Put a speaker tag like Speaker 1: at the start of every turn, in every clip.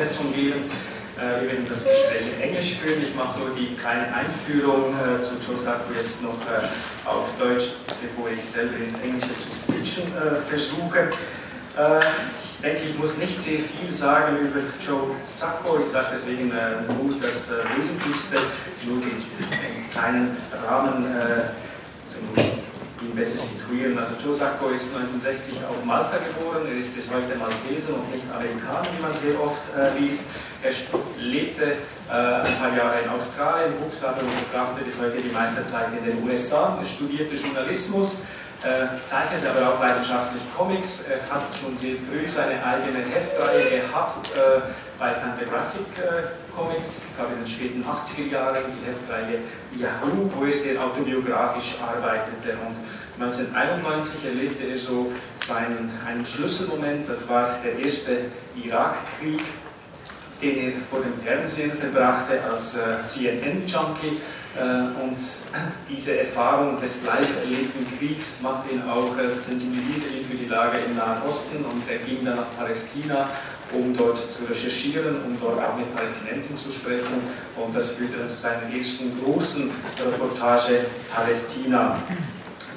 Speaker 1: Übersetzung geben. Äh, wir werden das Gespräch in Englisch führen. Ich mache nur die kleine Einführung äh, zu Joe Sacco jetzt noch äh, auf Deutsch, bevor ich selber ins Englische zu switchen äh, versuche. Äh, ich denke, ich muss nicht sehr viel sagen über Joe Sacco. Ich sage deswegen nur das Wesentlichste, nur den kleinen Rahmen zum besser situieren. Also Joe Sacco ist 1960 auf Malta geboren, er ist bis heute Malteser und nicht Amerikaner, wie man sehr oft äh, liest. Er lebte äh, ein paar Jahre in Australien, wuchs aber und verbrachte bis heute die meiste Zeit in den USA. Er studierte Journalismus, äh, zeichnete aber auch leidenschaftlich Comics. Er hat schon sehr früh seine eigene Heftreihe gehabt äh, bei Fantagraphic äh, Comics, ich glaube in den späten 80er Jahren, die Heftreihe Yahoo, wo er sehr autobiografisch arbeitete. Und 1991 erlebte er so seinen, einen Schlüsselmoment, das war der erste Irakkrieg, den er vor dem Fernsehen verbrachte als äh, CNN-Junkie. Äh, und diese Erfahrung des live erlebten Kriegs machte ihn auch, äh, sensibilisierte ihn für die Lage im Nahen Osten und er ging dann nach Palästina, um dort zu recherchieren, um dort auch mit Palästinensern zu sprechen. Und das führte dann zu seiner ersten großen Reportage Palästina.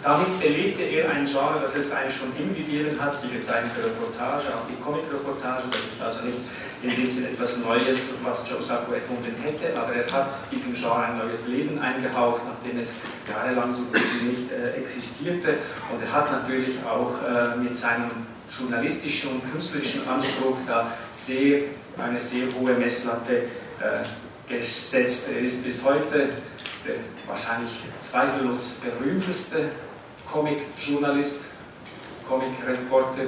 Speaker 1: Damit belebte er ein Genre, das es eigentlich schon immer gegeben hat, die gezeichnete Reportage, auch die Comic-Reportage. Das ist also nicht in dem Sinne etwas Neues, was Joe Sacco erfunden hätte, aber er hat diesem Genre ein neues Leben eingehaucht, nachdem es jahrelang so gut wie nicht äh, existierte. Und er hat natürlich auch äh, mit seinem journalistischen und künstlerischen Anspruch da sehr, eine sehr hohe Messlatte äh, gesetzt. Er ist bis heute der wahrscheinlich zweifellos berühmteste Comic-Journalist, Comic-Reporter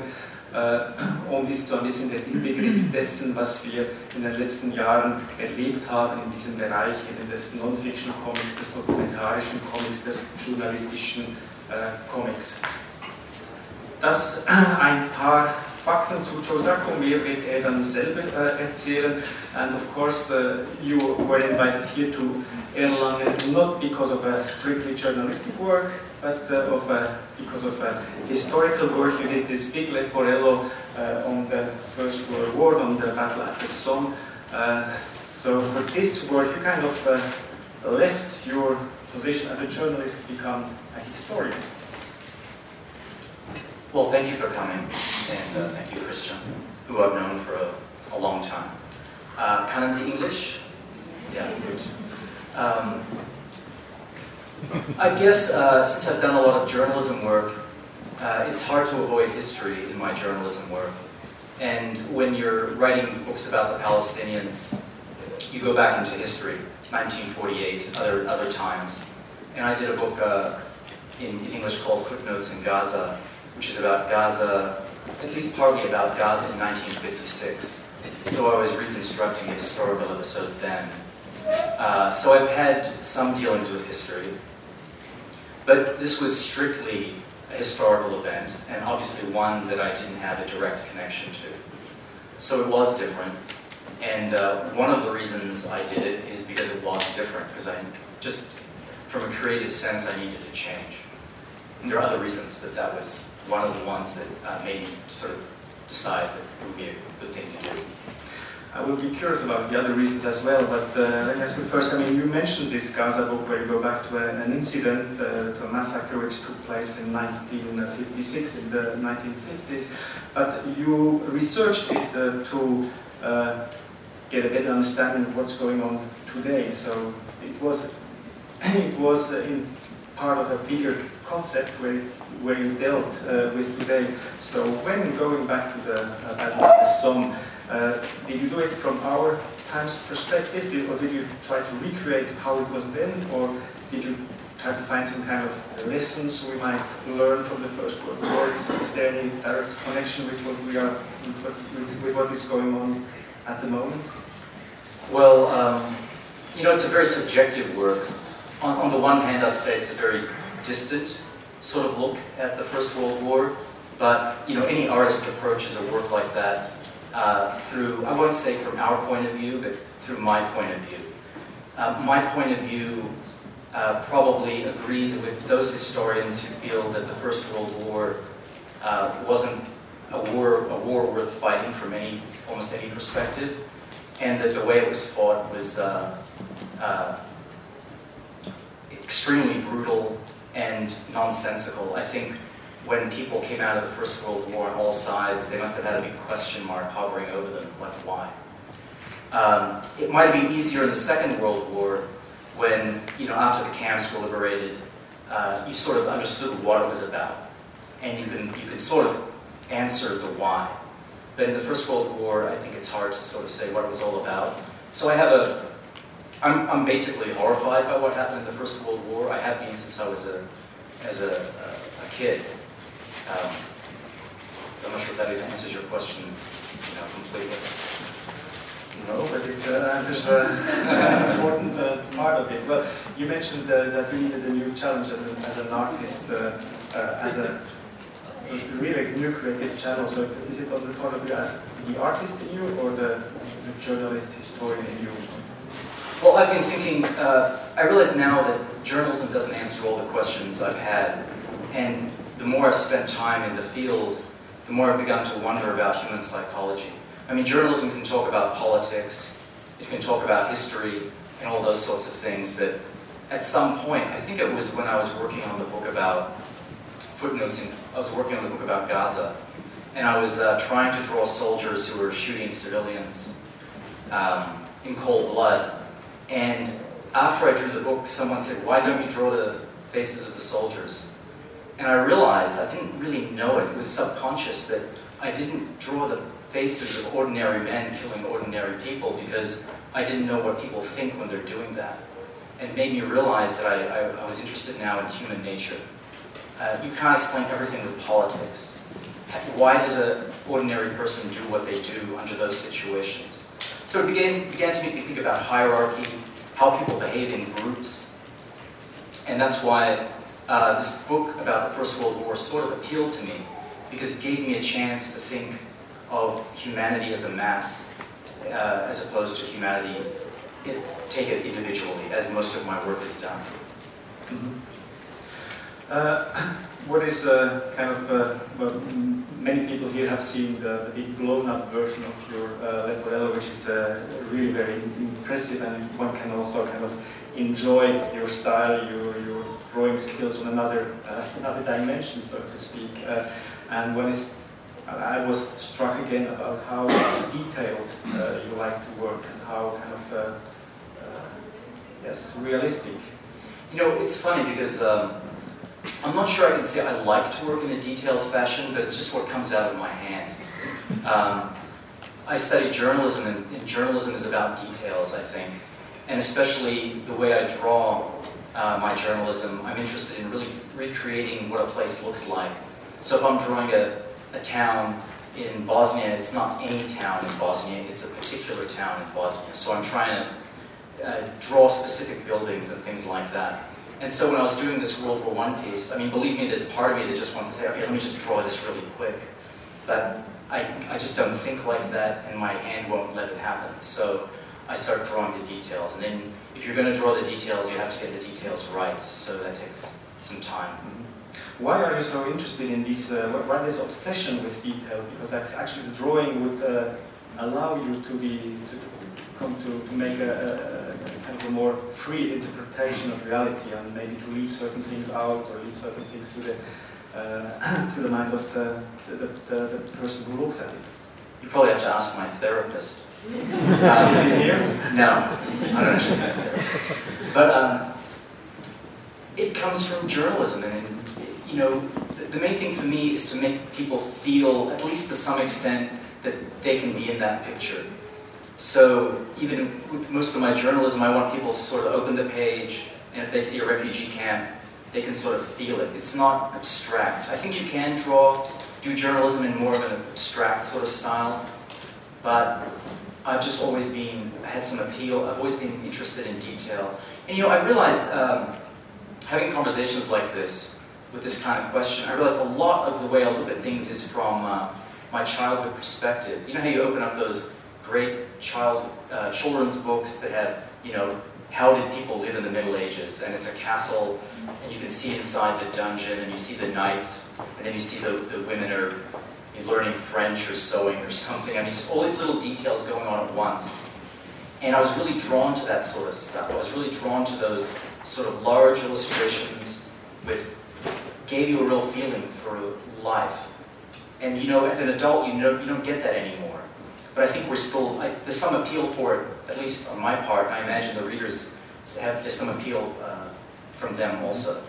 Speaker 1: äh, und ist so ein bisschen der Inbegriff dessen, was wir in den letzten Jahren erlebt haben in diesem Bereich des Non-Fiction-Comics, des dokumentarischen Comics, des journalistischen äh, Comics. Das ein paar Fakten zu Joe Sacco, mehr wird er dann selber äh, erzählen. And of course, uh, you were invited here to Erlangen not because of a strictly journalistic work, but uh, of a, because of a historical work. You did this big leporello uh, on the First World War, on the battle at the Somme. Uh, so for this work, you kind of uh, left your position as a journalist to become a historian.
Speaker 2: Well, thank you for coming, and uh, thank you, Christian, who I've known for a, a long time. Uh, können Sie English? Yeah, good. Um, I guess uh, since I've done a lot of journalism work, uh, it's hard to avoid history in my journalism work. And when you're writing books about the Palestinians, you go back into history, 1948, other, other times. And I did a book uh, in, in English called Footnotes in Gaza, which is about Gaza, at least partly about Gaza in 1956. So I was reconstructing a historical episode then. Uh, so I've had some dealings with history, but this was strictly a historical event, and obviously one that I didn't have a direct connection to. So it was different, and uh, one of the reasons I did it is because it was different, because I just, from a creative sense, I needed to change. And there are other reasons but that was one of the ones that uh, made me sort of decide that it would be a good thing to do.
Speaker 1: I will be curious about the other reasons as well, but uh, let me ask you first, I mean, you mentioned this Gaza book where you go back to an incident, uh, to a massacre which took place in 1956, in the 1950s, but you researched it uh, to uh, get a better understanding of what's going on today, so it was, it was in part of a bigger concept where, where you dealt uh, with today. So when going back to the uh, the Somme, uh, did you do it from our time's perspective, or did you try to recreate how it was then, or did you try to find some kind of lessons we might learn from the First World War? Is, is there any direct connection with what we are, with, with what is going on at the moment?
Speaker 2: Well, um, you know, it's a very subjective work. On, on the one hand, I'd say it's a very distant sort of look at the First World War, but you know, any artist approaches a work like that uh, through, I won't say from our point of view, but through my point of view. Uh, my point of view uh, probably agrees with those historians who feel that the First World War uh, wasn't a war, a war worth fighting from any, almost any perspective, and that the way it was fought was uh, uh, extremely brutal and nonsensical. I think when people came out of the First World War on all sides, they must have had a big question mark hovering over them, like why? Um, it might have been easier in the Second World War when, you know, after the camps were liberated, uh, you sort of understood what it was about. And you can, you could sort of answer the why. But in the First World War, I think it's hard to sort of say what it was all about. So I have a, I'm, I'm basically horrified by what happened in the First World War. I have been since I was a, as a, a, a kid. Um, I'm not sure if that answers your question you know, completely.
Speaker 1: No, but it uh, answers an important uh, part of it. Well, you mentioned uh, that you needed a new challenge as, a, as an artist, uh, uh, as a really new creative channel. So is it on the part of you as the artist in you or the, the journalist, historian in you?
Speaker 2: Well, I've been thinking, uh, I realize now that journalism doesn't answer all the questions I've had. And the more I've spent time in the field, the more I've begun to wonder about human psychology. I mean, journalism can talk about politics, it can talk about history, and all those sorts of things, but at some point, I think it was when I was working on the book about footnotes, in, I was working on the book about Gaza, and I was uh, trying to draw soldiers who were shooting civilians um, in cold blood. And after I drew the book, someone said, why don't you draw the faces of the soldiers? And I realized, I didn't really know it, it was subconscious, that I didn't draw the faces of ordinary men killing ordinary people because I didn't know what people think when they're doing that. And made me realize that I, I, I was interested now in human nature. Uh, you can't explain everything with politics. Why does an ordinary person do what they do under those situations? So it began, began to make me think about hierarchy, how people behave in groups. And that's why uh, this book about the First World War sort of appealed to me, because it gave me a chance to think of humanity as a mass, uh, as opposed to humanity, it, take it individually, as most of my work is done.
Speaker 1: Mm -hmm. uh, what is uh, kind of, uh, well, many people here have seen the, the big blown up version of your uh, Leporello, which is uh, really very impressive and one can also kind of enjoy your style, your, your drawing skills on another, uh, another dimension, so to speak. Uh, and is I was struck again about how detailed uh, you like to work and how kind of, uh, uh, yes, realistic.
Speaker 2: You know, it's funny because um, I'm not sure I can say I like to work in a detailed fashion, but it's just what comes out of my hand. Um, I study journalism, and, and, journalism is about details, I think. And especially the way I draw uh, my journalism, I'm interested in really recreating what a place looks like. So if I'm drawing a, a town in Bosnia, it's not any town in Bosnia, it's a particular town in Bosnia. So I'm trying to uh, draw specific buildings and things like that. And so when I was doing this World War I piece, I mean, believe me, there's a part of me that just wants to say, okay, let me just draw this really quick. But I, I just don't think like that, and my hand won't let it happen. So I start drawing the details. And then if you're going to draw the details, you have to get the details right. So that takes some time.
Speaker 1: Why are you so interested in this, uh, why this obsession with detail? Because that's actually the drawing would uh, allow you to be, to, come to, to make a, a, kind of a more free interpretation of reality and maybe to leave certain things out or leave certain things to the, uh, to the mind of the, the, the, the, person who looks at it.
Speaker 2: You probably have to ask my therapist.
Speaker 1: Uh, is he here?
Speaker 2: No, I don't actually a. But um, it comes from journalism and you know, the, the main thing for me is to make people feel, at least to some extent, that they can be in that picture. So even with most of my journalism, I want people to sort of open the page, and if they see a refugee camp, they can sort of feel it. It's not abstract. I think you can draw, do journalism in more of an abstract sort of style, but I've just always been, I had some appeal, I've always been interested in detail. And you know, I realized um, having conversations like this, with this kind of question. I realize a lot of the way I look at things is from uh, my childhood perspective. You know how you open up those great child uh, children's books that have, you know, how did people live in the Middle Ages, and it's a castle, and you can see inside the dungeon, and you see the knights, and then you see the, the women are learning French or sewing or something. I mean, just all these little details going on at once. And I was really drawn to that sort of stuff. I was really drawn to those sort of large illustrations with, gave you a real feeling for life. And you know, as an adult, you know, you don't get that anymore. But I think we're still, I, there's some appeal for it, at least on my part. I imagine the readers have, there's some appeal uh, from them also.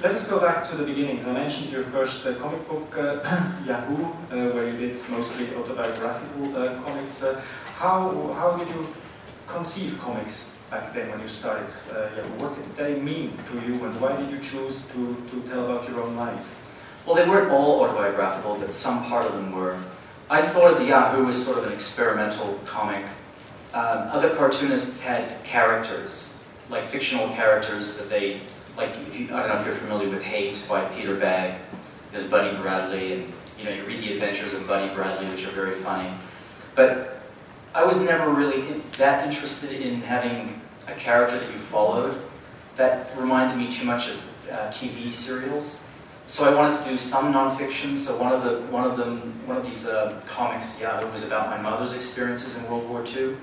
Speaker 1: Let us go back to the beginnings. I mentioned your first uh, comic book, uh, Yahoo, uh, where you did mostly autobiographical uh, comics. Uh, how, how did you conceive comics back then when you started Yahoo? What did they mean to you and why did you choose to, to tell about your own life?
Speaker 2: Well, they weren't all autobiographical, but some part of them were. I thought the Yahoo was sort of an experimental comic. Um, other cartoonists had characters, like fictional characters that they like I don't know if you're familiar with Hate by Peter Bagge. There's Buddy Bradley, and you know you read the adventures of Buddy Bradley, which are very funny. But I was never really that interested in having a character that you followed. That reminded me too much of uh, TV serials. So I wanted to do some nonfiction. So one of the one of them one of these uh, comics, yeah, it was about my mother's experiences in World War II.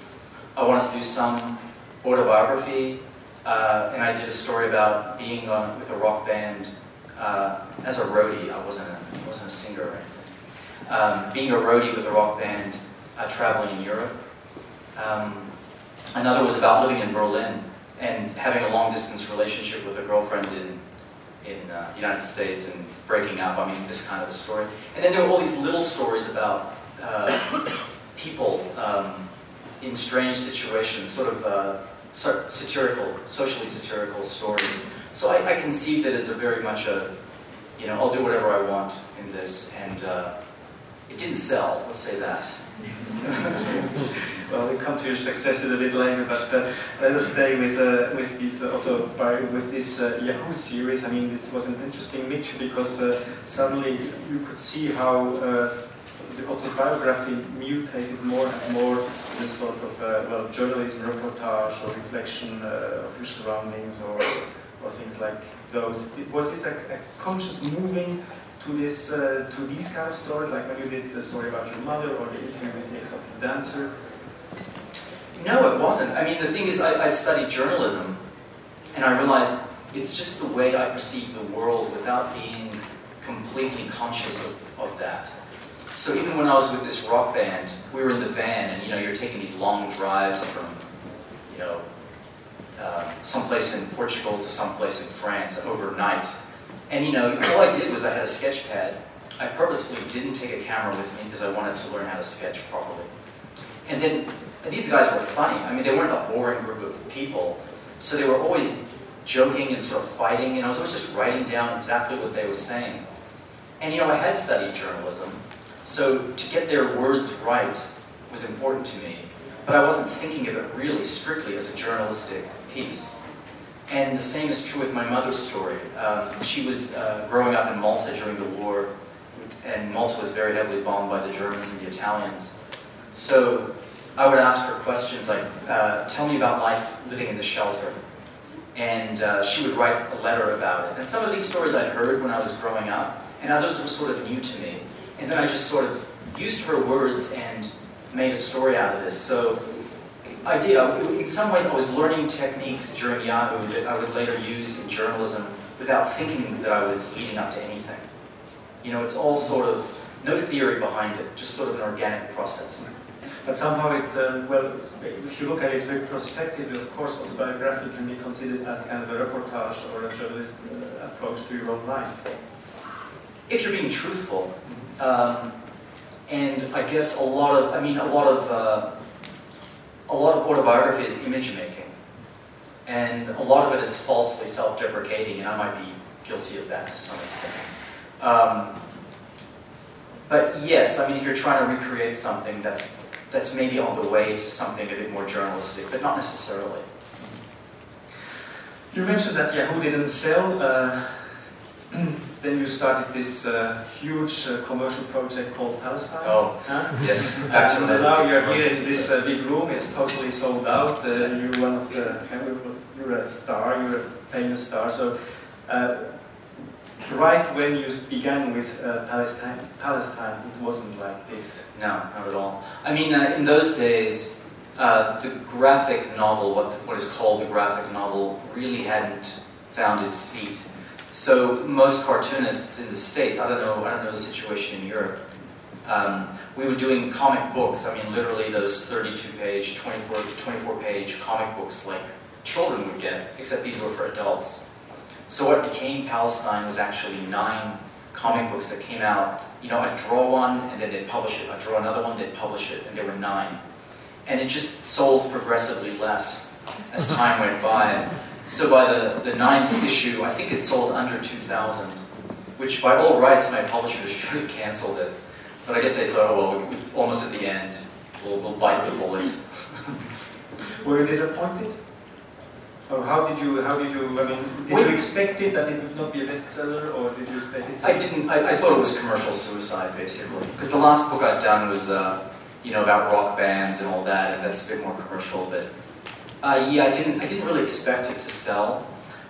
Speaker 2: I wanted to do some autobiography, uh, and I did a story about being on, with a rock band uh, as a roadie. I wasn't a, I wasn't a singer or anything. Um, being a roadie with a rock band uh, traveling in Europe. Um, another was about living in Berlin and having a long distance relationship with a girlfriend in in uh, the United States and breaking up. I mean, this kind of a story. And then there were all these little stories about uh, people um, in strange situations, sort of uh, satirical, socially satirical stories. So I, I, conceived it as a very much a, you know, I'll do whatever I want in this, and uh, it didn't sell. Let's say that.
Speaker 1: well, we'll come to your successes a bit later, but uh, let us stay with uh, with this uh, auto with this uh, Yahoo series. I mean, it was an interesting mixture because uh, suddenly you could see how the autobiography mutated more and more this sort of uh, well journalism reportage or reflection uh, of your surroundings or or things like those. Was this a, a conscious moving to this uh, to these kind of stories, like when you did the story about your mother or the interview with the dancer?
Speaker 2: No, it wasn't. I mean, the thing is, I, I studied journalism, and I realized it's just the way I perceive the world without being completely conscious of, of that. So even when I was with this rock band, we were in the van, and you know, you're taking these long drives from, you know, uh, someplace in Portugal to someplace in France overnight. And you know, all I did was I had a sketch pad. I purposefully didn't take a camera with me because I wanted to learn how to sketch properly. And then and these guys were funny. I mean, they weren't a boring group of people, so they were always joking and sort of fighting. And I was always just writing down exactly what they were saying. And you know, I had studied journalism, so to get their words right was important to me, but I wasn't thinking of it really strictly as a journalistic piece. And the same is true with my mother's story. Um, she was uh, growing up in Malta during the war, and Malta was very heavily bombed by the Germans and the Italians. So I would ask her questions like, uh, tell me about life living in the shelter. And uh, she would write a letter about it. And some of these stories I'd heard when I was growing up, and others were sort of new to me. And then I just sort of used her words and made a story out of this. So I did. in some ways, I was learning techniques during Yahoo that I would later use in journalism without thinking that I was leading up to anything. You know, it's all sort of, no theory behind it, just sort of an organic process.
Speaker 1: But somehow it, uh, well, if you look at it retrospectively, of course, autobiography can be considered as kind of a reportage or a journalist uh, approach to your own life.
Speaker 2: If you're being truthful, um, and I guess a lot of, I mean, a lot of, uh, a lot of autobiography is image making. And a lot of it is falsely self-deprecating, and I might be guilty of that to some extent. Um, but yes, I mean, if you're trying to recreate something that's, that's maybe on the way to something a bit more journalistic, but not necessarily.
Speaker 1: You mentioned that Yahoo didn't sell. Uh, then you started this uh, huge uh, commercial project called Palestine.
Speaker 2: Oh,
Speaker 1: huh?
Speaker 2: yes.
Speaker 1: And now you're here in this uh, big room. It's totally sold out. Uh, you're one of the you're a star. You're a famous star. So. Uh, right when you began with uh, Palestine, Palestine, it wasn't like this.
Speaker 2: No, not at all. I mean, uh, in those days, uh, the graphic novel, what, what is called the graphic novel, really hadn't found its feet. So most cartoonists in the States, I don't know, I don't know the situation in Europe, um, we were doing comic books, I mean literally those 32 page, 24, 24 page comic books like children would get, except these were for adults. So what became Palestine was actually nine comic books that came out. You know, I'd draw one and then they'd publish it. I'd draw another one, they'd publish it, and there were nine. And it just sold progressively less as time went by. So by the, the ninth issue, I think it sold under 2,000, which by all rights my publishers should have canceled it. But I guess they thought, oh, well, we, we, almost at the end, we'll, we'll bite the bullet.
Speaker 1: Were you disappointed? Or how did you, how did you, I mean, did you expect it that it would not be a bestseller, or did you expect it?
Speaker 2: I didn't. I, I thought it was commercial suicide, basically, because the last book I'd done was, uh, you know, about rock bands and all that, and that's a bit more commercial. But uh, yeah, I didn't. I didn't really expect it to sell.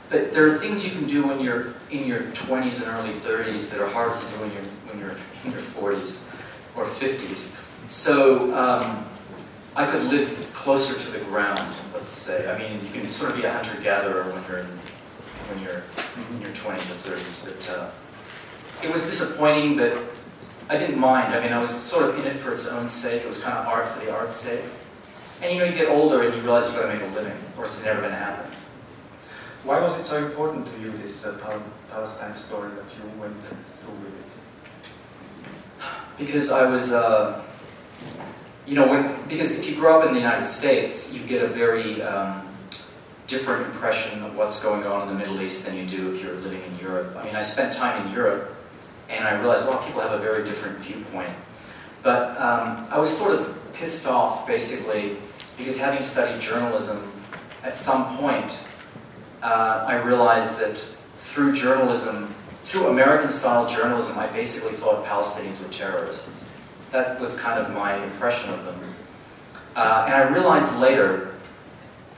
Speaker 2: But there are things you can do when you're in your 20s and early 30s that are hard to do when you're when you're in your 40s or 50s. So um, I could live closer to the ground. Let's say. I mean, you can sort of be a hunter-gatherer when you're in, when you're in your 20s or 30s. But uh, it was disappointing, but I didn't mind. I mean, I was sort of in it for its own sake. It was kind of art for the art's sake. And you know, you get older and you realize you've got to make a living, or it's never going to happen.
Speaker 1: Why was it so important to you, this uh, Pal- Palestine story that you went through with it?
Speaker 2: Because I was, uh, you know, when because if you grow up in the United States, you get a very um, different impression of what's going on in the Middle East than you do if you're living in Europe. I mean, I spent time in Europe, and I realized, well, people have a very different viewpoint. But um, I was sort of pissed off, basically, because having studied journalism, at some point, uh, I realized that through journalism, through American-style journalism, I basically thought Palestinians were terrorists. That was kind of my impression of them. Uh, and I realized later,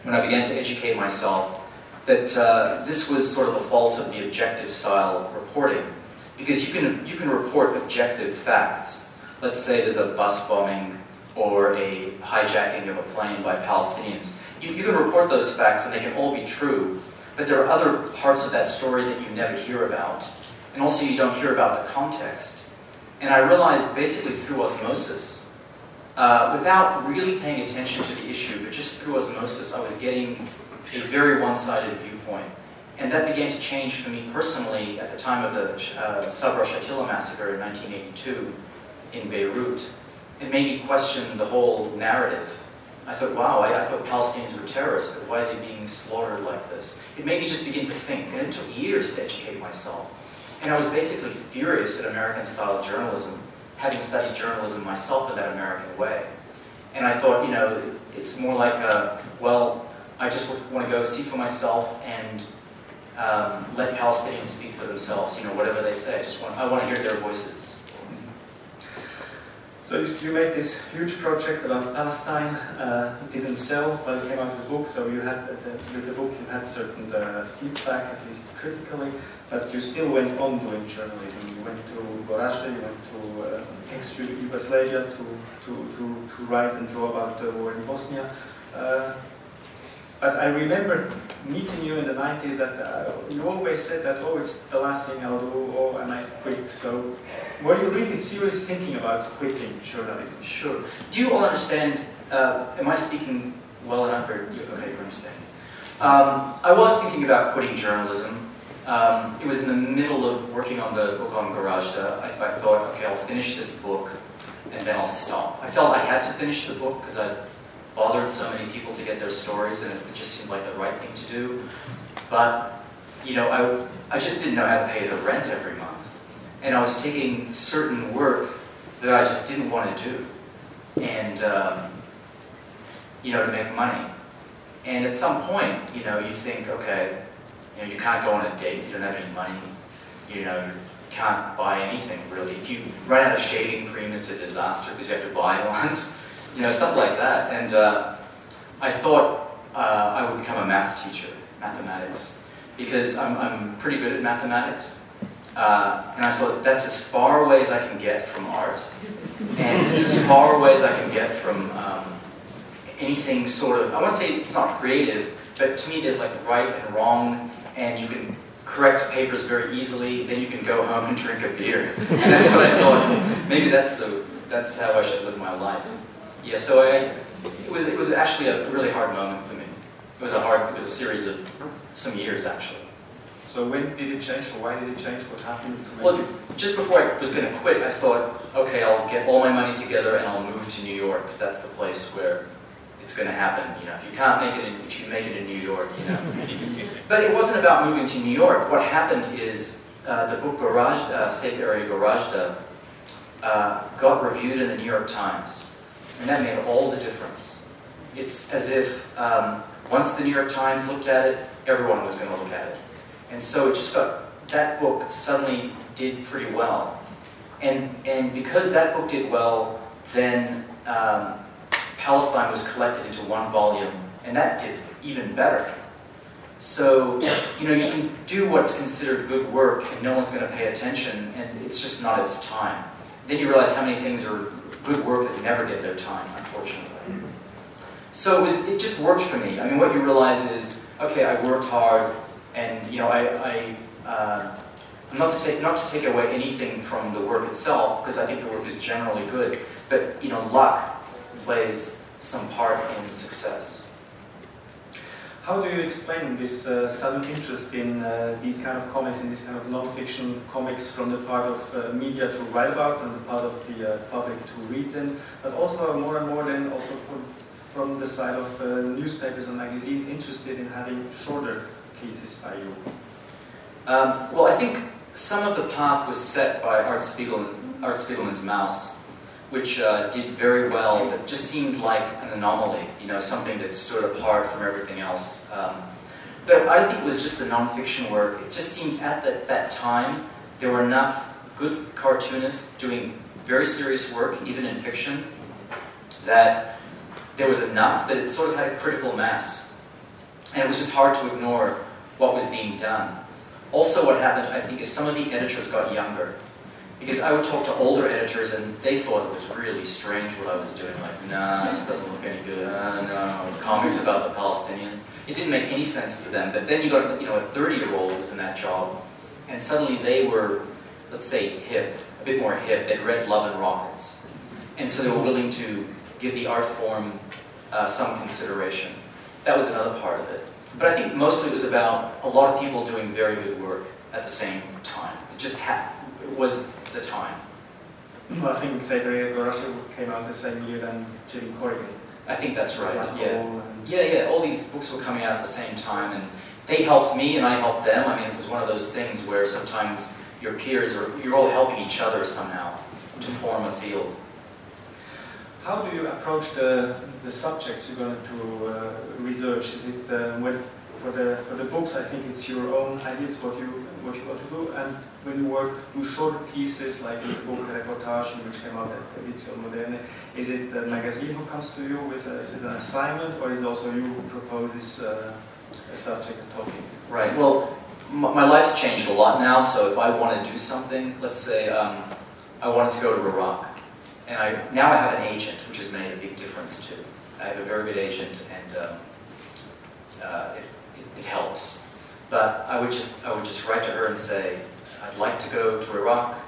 Speaker 2: when I began to educate myself, that uh, this was sort of the fault of the objective style reporting. Because you can, you can report objective facts. Let's say there's a bus bombing or a hijacking of a plane by Palestinians. You, you can report those facts and they can all be true, but there are other parts of that story that you never hear about. And also you don't hear about the context. And I realized basically through osmosis, uh, without really paying attention to the issue, but just through osmosis, I was getting a very one-sided viewpoint. And that began to change for me personally at the time of the uh, Sabra Shatila massacre in 1982 in Beirut. It made me question the whole narrative. I thought, wow, I, I thought Palestinians were terrorists, but why are they being slaughtered like this? It made me just begin to think, and it took years to educate myself. And I was basically furious at American-style journalism, having studied journalism myself in that American way. And I thought, you know, it's more like a, well, I just want to go see for myself and um, let Palestinians speak for themselves, you know, whatever they say. I just want, I want to hear their voices.
Speaker 1: So you- made this huge project about Palestine. Uh, it didn't sell, but it came out with a book. So you had the, with the book you had certain uh, feedback, at least critically. But you still went on doing journalism. You went to Gorazde, you went to uh, ex-Yugoslavia to, to, to, to write and draw about the war in Bosnia. But I remember meeting you in the 90s that uh, you always said that, oh, it's the last thing I'll do, oh, and I quit. So were you really seriously thinking about quitting journalism?
Speaker 2: Sure. Do you all understand? Uh, am I speaking well enough, or okay, you understand? Um, I was thinking about quitting journalism. Um, it was in the middle of working on the book on Goražde. I, I thought, okay, I'll finish this book, and then I'll stop. I felt I had to finish the book because I bothered so many people to get their stories, and it just seemed like the right thing to do. But you know, I, I just didn't know how to pay the rent every month, and I was taking certain work that I just didn't want to do, and um, you know, to make money. And at some point, you know, you think, okay, you know, you can't go on a date, you don't have any money, you know, you can't buy anything really. If you run out of shaving cream, it's a disaster because you have to buy one. You know, stuff like that. And uh, I thought uh, I would become a math teacher, mathematics, because I'm, I'm pretty good at mathematics. Uh, and I thought that's as far away as I can get from art, and it's as far away as I can get from um, anything sort of. I want to say it's not creative, but to me there's like right and wrong, and you can correct papers very easily. Then you can go home and drink a beer, and that's what I thought. Maybe that's the that's how I should live my life. Yeah. So I, it was it was actually a really hard moment for me. It was a hard. It was a series of some years actually.
Speaker 1: So when did it change, or why did it change? What happened?
Speaker 2: Well, just before I was going to quit, I thought, okay, I'll get all my money together and I'll move to New York because that's the place where it's going to happen. You know, if you can't make it, in, if you can make it in New York, you know. but it wasn't about moving to New York. What happened is uh, the book Garage, uh, Safe Area Goražde, uh, got reviewed in the New York Times, and that made all the difference. It's as if um, once the New York Times looked at it, everyone was going to look at it. And so it just got, that book suddenly did pretty well. And, and because that book did well, then um, Palestine was collected into one volume, and that did even better. So, you know, you can do what's considered good work and no one's going to pay attention, and it's just not its time. Then you realize how many things are good work that never get their time, unfortunately. So it, was, it just worked for me. I mean, what you realize is, okay, I worked hard, and you know, I, I uh, not to take not to take away anything from the work itself, because I think the work is generally good, but you know, luck plays some part in success.
Speaker 1: How do you explain this uh, sudden interest in uh, these kind of comics, in this kind of non-fiction comics from the part of uh, media to write about and the part of the uh, public to read them, but also more and more then also from, from the side of uh, newspapers and magazines interested in having shorter pieces by you?
Speaker 2: Um, well, I think some of the path was set by Art, Spiegel, Art Spiegelman's Maus, which uh, did very well, but just seemed like an anomaly, you know, something that stood apart from everything else. Um, but I think it was just the nonfiction work. It just seemed at the, that time there were enough good cartoonists doing very serious work, even in fiction, that there was enough that it sort of had a critical mass. And it was just hard to ignore what was being done. Also, what happened, I think, is some of the editors got younger. Because I would talk to older editors and they thought it was really strange what I was doing. Like, nah, this doesn't look any good. Uh, no, comics about the Palestinians. It didn't make any sense to them. But then you got, you know, a 30-year-old was in that job, and suddenly they were, let's say, hip, a bit more hip. They'd read Love and Rockets, and so they were willing to give the art form uh, some consideration. That was another part of it. But I think mostly it was about a lot of people doing very good work at the same time. It just it was the time.
Speaker 1: Well, I think Safe Area came out the same year than Jimmy Corrigan.
Speaker 2: I think that's right. Yeah. Yeah, yeah. All these books were coming out at the same time, and they helped me, and I helped them. I mean, it was one of those things where sometimes your peers are you're all helping each other somehow to form a field.
Speaker 1: How do you approach the, the subjects you're going to uh, research? Is it uh, when, for the for the books? I think it's your own ideas what you what you want to do, and when you work do short pieces like the book Reportage, which came out at Edition Moderne, is it the magazine who comes to you with a, is it an assignment, or is it also you who proposes uh, a subject and topic?
Speaker 2: Right. Well, my life's changed a lot now. So if I want to do something, let's say um, I wanted to go to Iraq and I, now I have an agent, which has made a big difference too. I have a very good agent, and um, uh, it, it, it, helps. But I would just I would just write to her and say, I'd like to go to Iraq.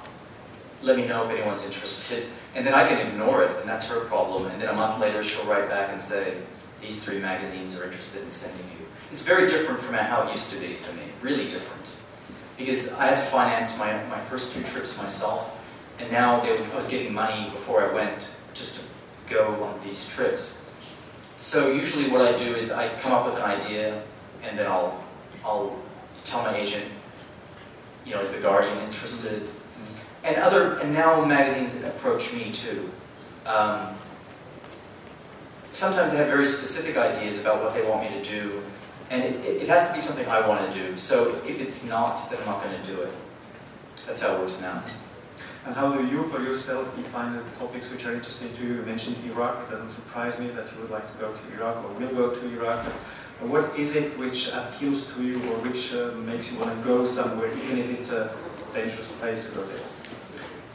Speaker 2: Let me know if anyone's interested. And then I can ignore it, and that's her problem. And then a month later, she'll write back and say, these three magazines are interested in sending you. It's very different from how it used to be for me, really different. Because I had to finance my, my first two trips myself and now they, I was getting money before I went just to go on these trips. So usually what I do is I come up with an idea and then I'll, I'll tell my agent, you know, is the Guardian interested? And other, and now magazines approach me too. Um, sometimes they have very specific ideas about what they want me to do, and it, it, it has to be something I want to do. So if it's not, then I'm not going to do it. That's how it works now.
Speaker 1: And how do you, for yourself, define the topics which are interesting to you? You mentioned Iraq. It doesn't surprise me that you would like to go to Iraq or will go to Iraq. What is it which appeals to you or which uh, makes you want to go somewhere, even if it's a dangerous place to go there?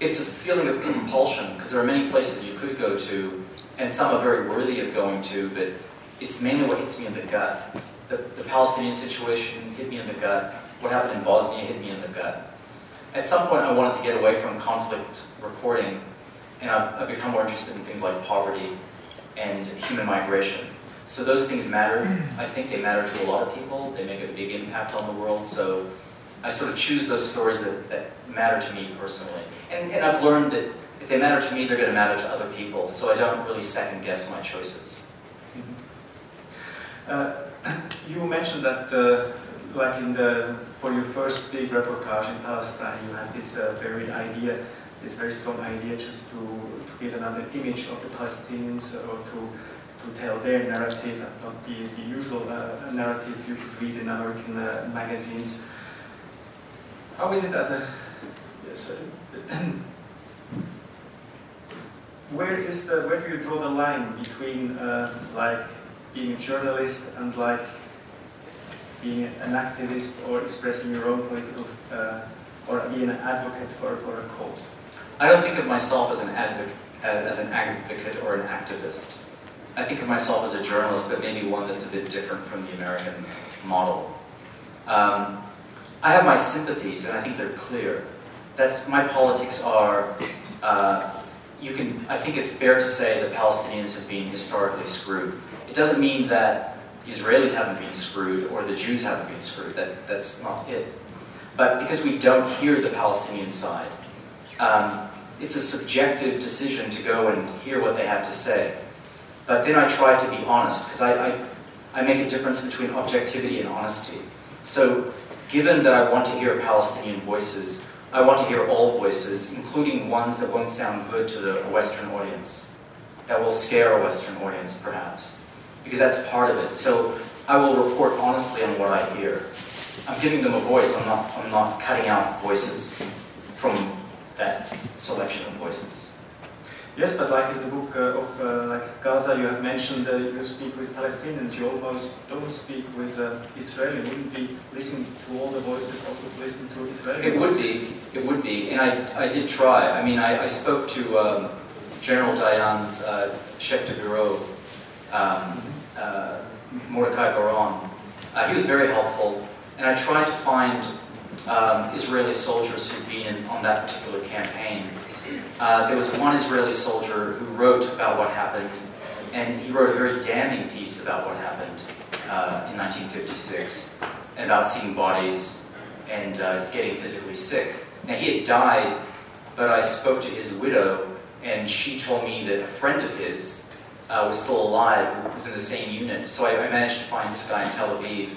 Speaker 2: It's a feeling of compulsion because there are many places you could go to, and some are very worthy of going to, but it's mainly what hits me in the gut. The, the Palestinian situation hit me in the gut. What happened in Bosnia hit me in the gut. At some point, I wanted to get away from conflict reporting, and I've, I've become more interested in things like poverty and human migration. So those things matter. I think they matter to a lot of people. They make a big impact on the world. So I sort of choose those stories that, that matter to me personally. And, and I've learned that if they matter to me, they're going to matter to other people. So I don't really second guess my choices.
Speaker 1: Uh, you mentioned that, uh, like in the for your first big reportage in Palestine, you had this uh, very idea, this very strong idea, just to, to give another image of the Palestinians or to to tell their narrative not the, the usual uh, narrative you could read in American uh, magazines. How is it as a yes, uh, where is the where do you draw the line between uh, like being a journalist and like being an activist or expressing your own political uh, or being an advocate for, for a cause?
Speaker 2: I don't think of myself as an advocate as an advocate or an activist. I think of myself as a journalist, but maybe one that's a bit different from the American model. Um, I have my sympathies, and I think they're clear. That's my politics are. Uh, you can. I think it's fair to say that Palestinians have been historically screwed. It doesn't mean that the Israelis haven't been screwed or the Jews haven't been screwed. That that's not it. But because we don't hear the Palestinian side, um, it's a subjective decision to go and hear what they have to say. But then I try to be honest, because I, I, I, make a difference between objectivity and honesty. So, given that I want to hear Palestinian voices, I want to hear all voices, including ones that won't sound good to the Western audience, that will scare a Western audience, perhaps, because that's part of it. So, I will report honestly on what I hear. I'm giving them a voice, I'm not, I'm not cutting out voices from that selection of voices.
Speaker 1: Yes, but like in the book uh, of uh, like Gaza, you have mentioned uh, you speak with Palestinians. You almost don't speak with uh, Israeli. Wouldn't be listening to all the voices, also listen to Israeli.
Speaker 2: It would be. It would be, and I, I did try. I mean, I, I spoke to um, General Dayan's uh, chef de bureau, um, uh, Mordecai Bar-On. Uh, he was very helpful, and I tried to find um, Israeli soldiers who'd been on that particular campaign uh, there was one Israeli soldier who wrote about what happened, and he wrote a very damning piece about what happened uh, in 1956, about seeing bodies and uh, getting physically sick. Now, he had died, but I spoke to his widow, and she told me that a friend of his uh, was still alive, was in the same unit. So I, I managed to find this guy in Tel Aviv.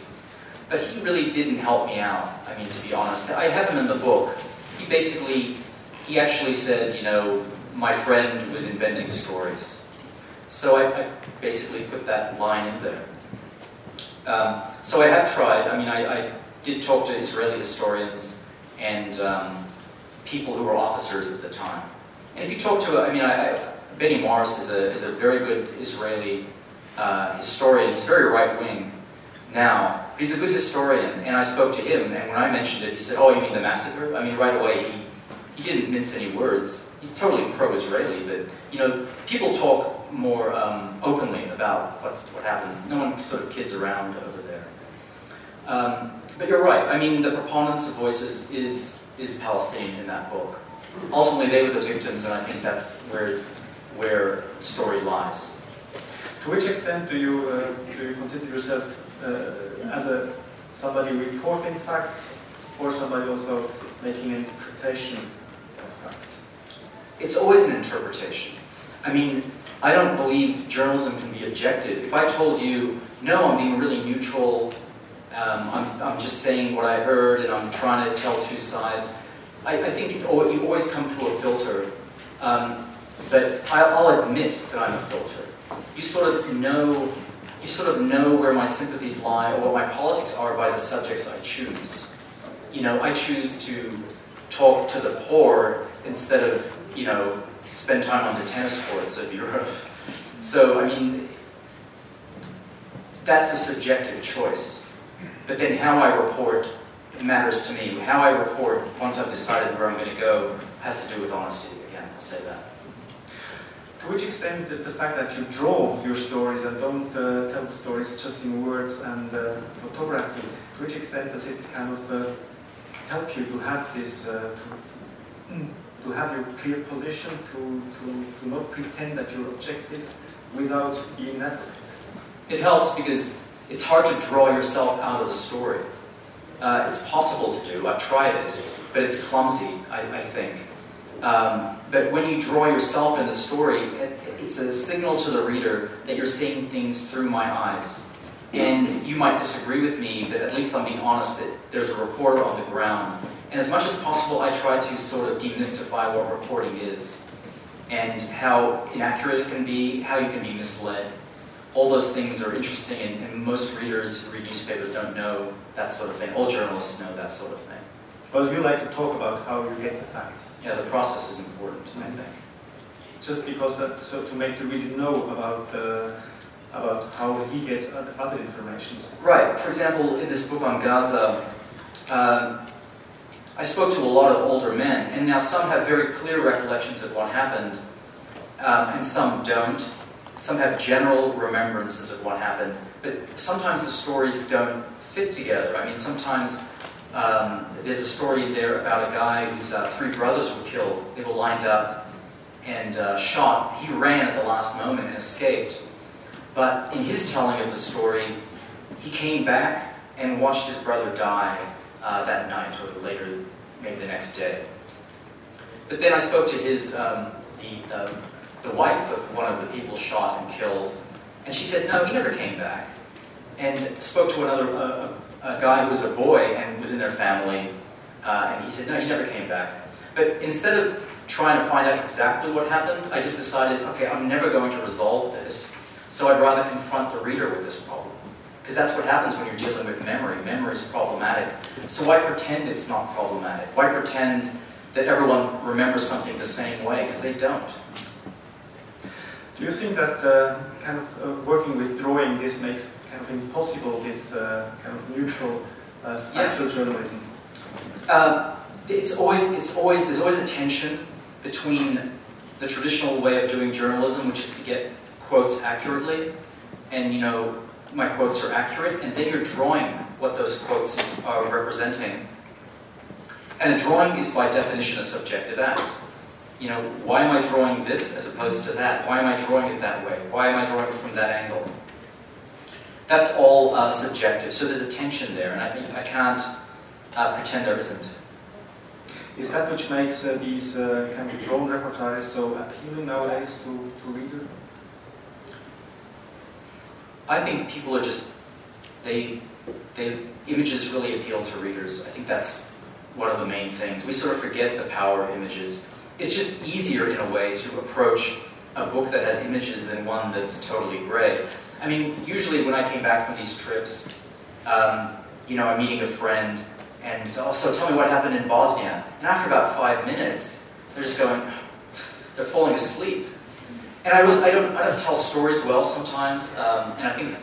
Speaker 2: But he really didn't help me out, I mean, to be honest. I have him in the book. He basically he actually said, you know, my friend was inventing stories. So I, I basically put that line in there. Um, so I have tried. I mean, I, I, did talk to Israeli historians and um, people who were officers at the time. And if you talk to, I mean, I, Benny Morris is a, is a very good Israeli uh, historian. He's very right wing now. He's a good historian, and I spoke to him, and when I mentioned it, he said, "Oh, you mean the massacre?" I mean, right away he he didn't mince any words. He's totally pro-Israeli, but you know, people talk more um, openly about what's, what happens. No one sort of kids around over there. Um, but you're right. I mean, the proponents of voices is is Palestine in that book. Ultimately, they were the victims, and I think that's where where the story lies.
Speaker 1: To which extent do you uh, do you consider yourself uh, as a somebody reporting facts, or somebody also making an interpretation
Speaker 2: it's always an interpretation. I mean, I don't believe journalism can be objective. If I told you, no, I'm being really neutral, um, I'm, I'm just saying what I heard and I'm trying to tell two sides, I, I think it, you always come through a filter. Um, but I'll admit that I'm a filter. You sort of know, you sort of know where my sympathies lie or what my politics are by the subjects I choose. You know, I choose to talk to the poor instead of, you know, spend time on the tennis courts of Europe. So, I mean, that's a subjective choice. But then how I report matters to me. How I report, once I've decided where I'm going to go, has to do with honesty. Again, I'll say that.
Speaker 1: To which extent did the fact that you draw your stories and don't uh, tell stories just in words and uh, photography, to which extent does it kind of uh, help you to have this, uh, to, to, have your clear position, to, to, to not pretend that you're objective without being that?
Speaker 2: It helps because it's hard to draw yourself out of the story. Uh, it's possible to do, I've tried it, but it's clumsy, I, I think. Um, but when you draw yourself in the story, it, it's a signal to the reader that you're seeing things through my eyes. And you might disagree with me, but at least I'm being honest that there's a reporter on the ground. And as much as possible, I try to sort of demystify what reporting is and how inaccurate it can be, how you can be misled. All those things are interesting, and, and most readers who read newspapers don't know that sort of thing. All journalists know that sort of thing.
Speaker 1: Well, you like to talk about how you get the facts.
Speaker 2: Yeah, the process is important, mm -hmm. I think.
Speaker 1: Just because that's so to make the reader know about uh, about how he gets other information.
Speaker 2: Right. For example, in this book on Gaza, um, I spoke to a lot of older men, and now some have very clear recollections of what happened, um, and some don't. Some have general remembrances of what happened, but sometimes the stories don't fit together. I mean, sometimes um, there's a story there about a guy whose uh, three brothers were killed. They were lined up and uh, shot. He ran at the last moment and escaped. But in his telling of the story, he came back and watched his brother die uh, that night or later, maybe the next day. But then I spoke to his, um, the, the wife of one of the people shot and killed, and she said, no, he never came back. And spoke to another, uh, a guy who was a boy and was in their family, uh, and he said, no, he never came back. But instead of trying to find out exactly what happened, I just decided, okay, I'm never going to resolve this, so I'd rather confront the reader with this problem. Because that's what happens when you're dealing with memory. Memory is problematic. So why pretend it's not problematic? Why pretend that everyone remembers something the same way? Because they don't.
Speaker 1: Do you think that uh, kind of uh, working with drawing this makes kind of impossible this uh, kind of neutral uh, factual yeah. journalism?
Speaker 2: Uh, it's always it's always there's always a tension between the traditional way of doing journalism, which is to get quotes accurately, and you know my quotes are accurate, and then you're drawing what those quotes are representing. And a drawing is by definition a subjective act you know, why am I drawing this as opposed to that? Why am I drawing it that way? Why am I drawing it from that angle? That's all uh, subjective. So there's a tension there, and I, I can't uh, pretend there isn't.
Speaker 1: Is that which makes uh, these uh, kind of drawn repertoires so appealing nowadays to, to reader?
Speaker 2: I think people are just, they, they, images really appeal to readers. I think that's one of the main things. We sort of forget the power of images it's just easier in a way to approach a book that has images than one that's totally gray. I mean, usually when I came back from these trips, um, you know, I'm meeting a friend and so, oh, so tell me what happened in Bosnia. And after about five minutes, they're just going, they're falling asleep. And I was, I don't, I don't tell stories well sometimes, um, and I think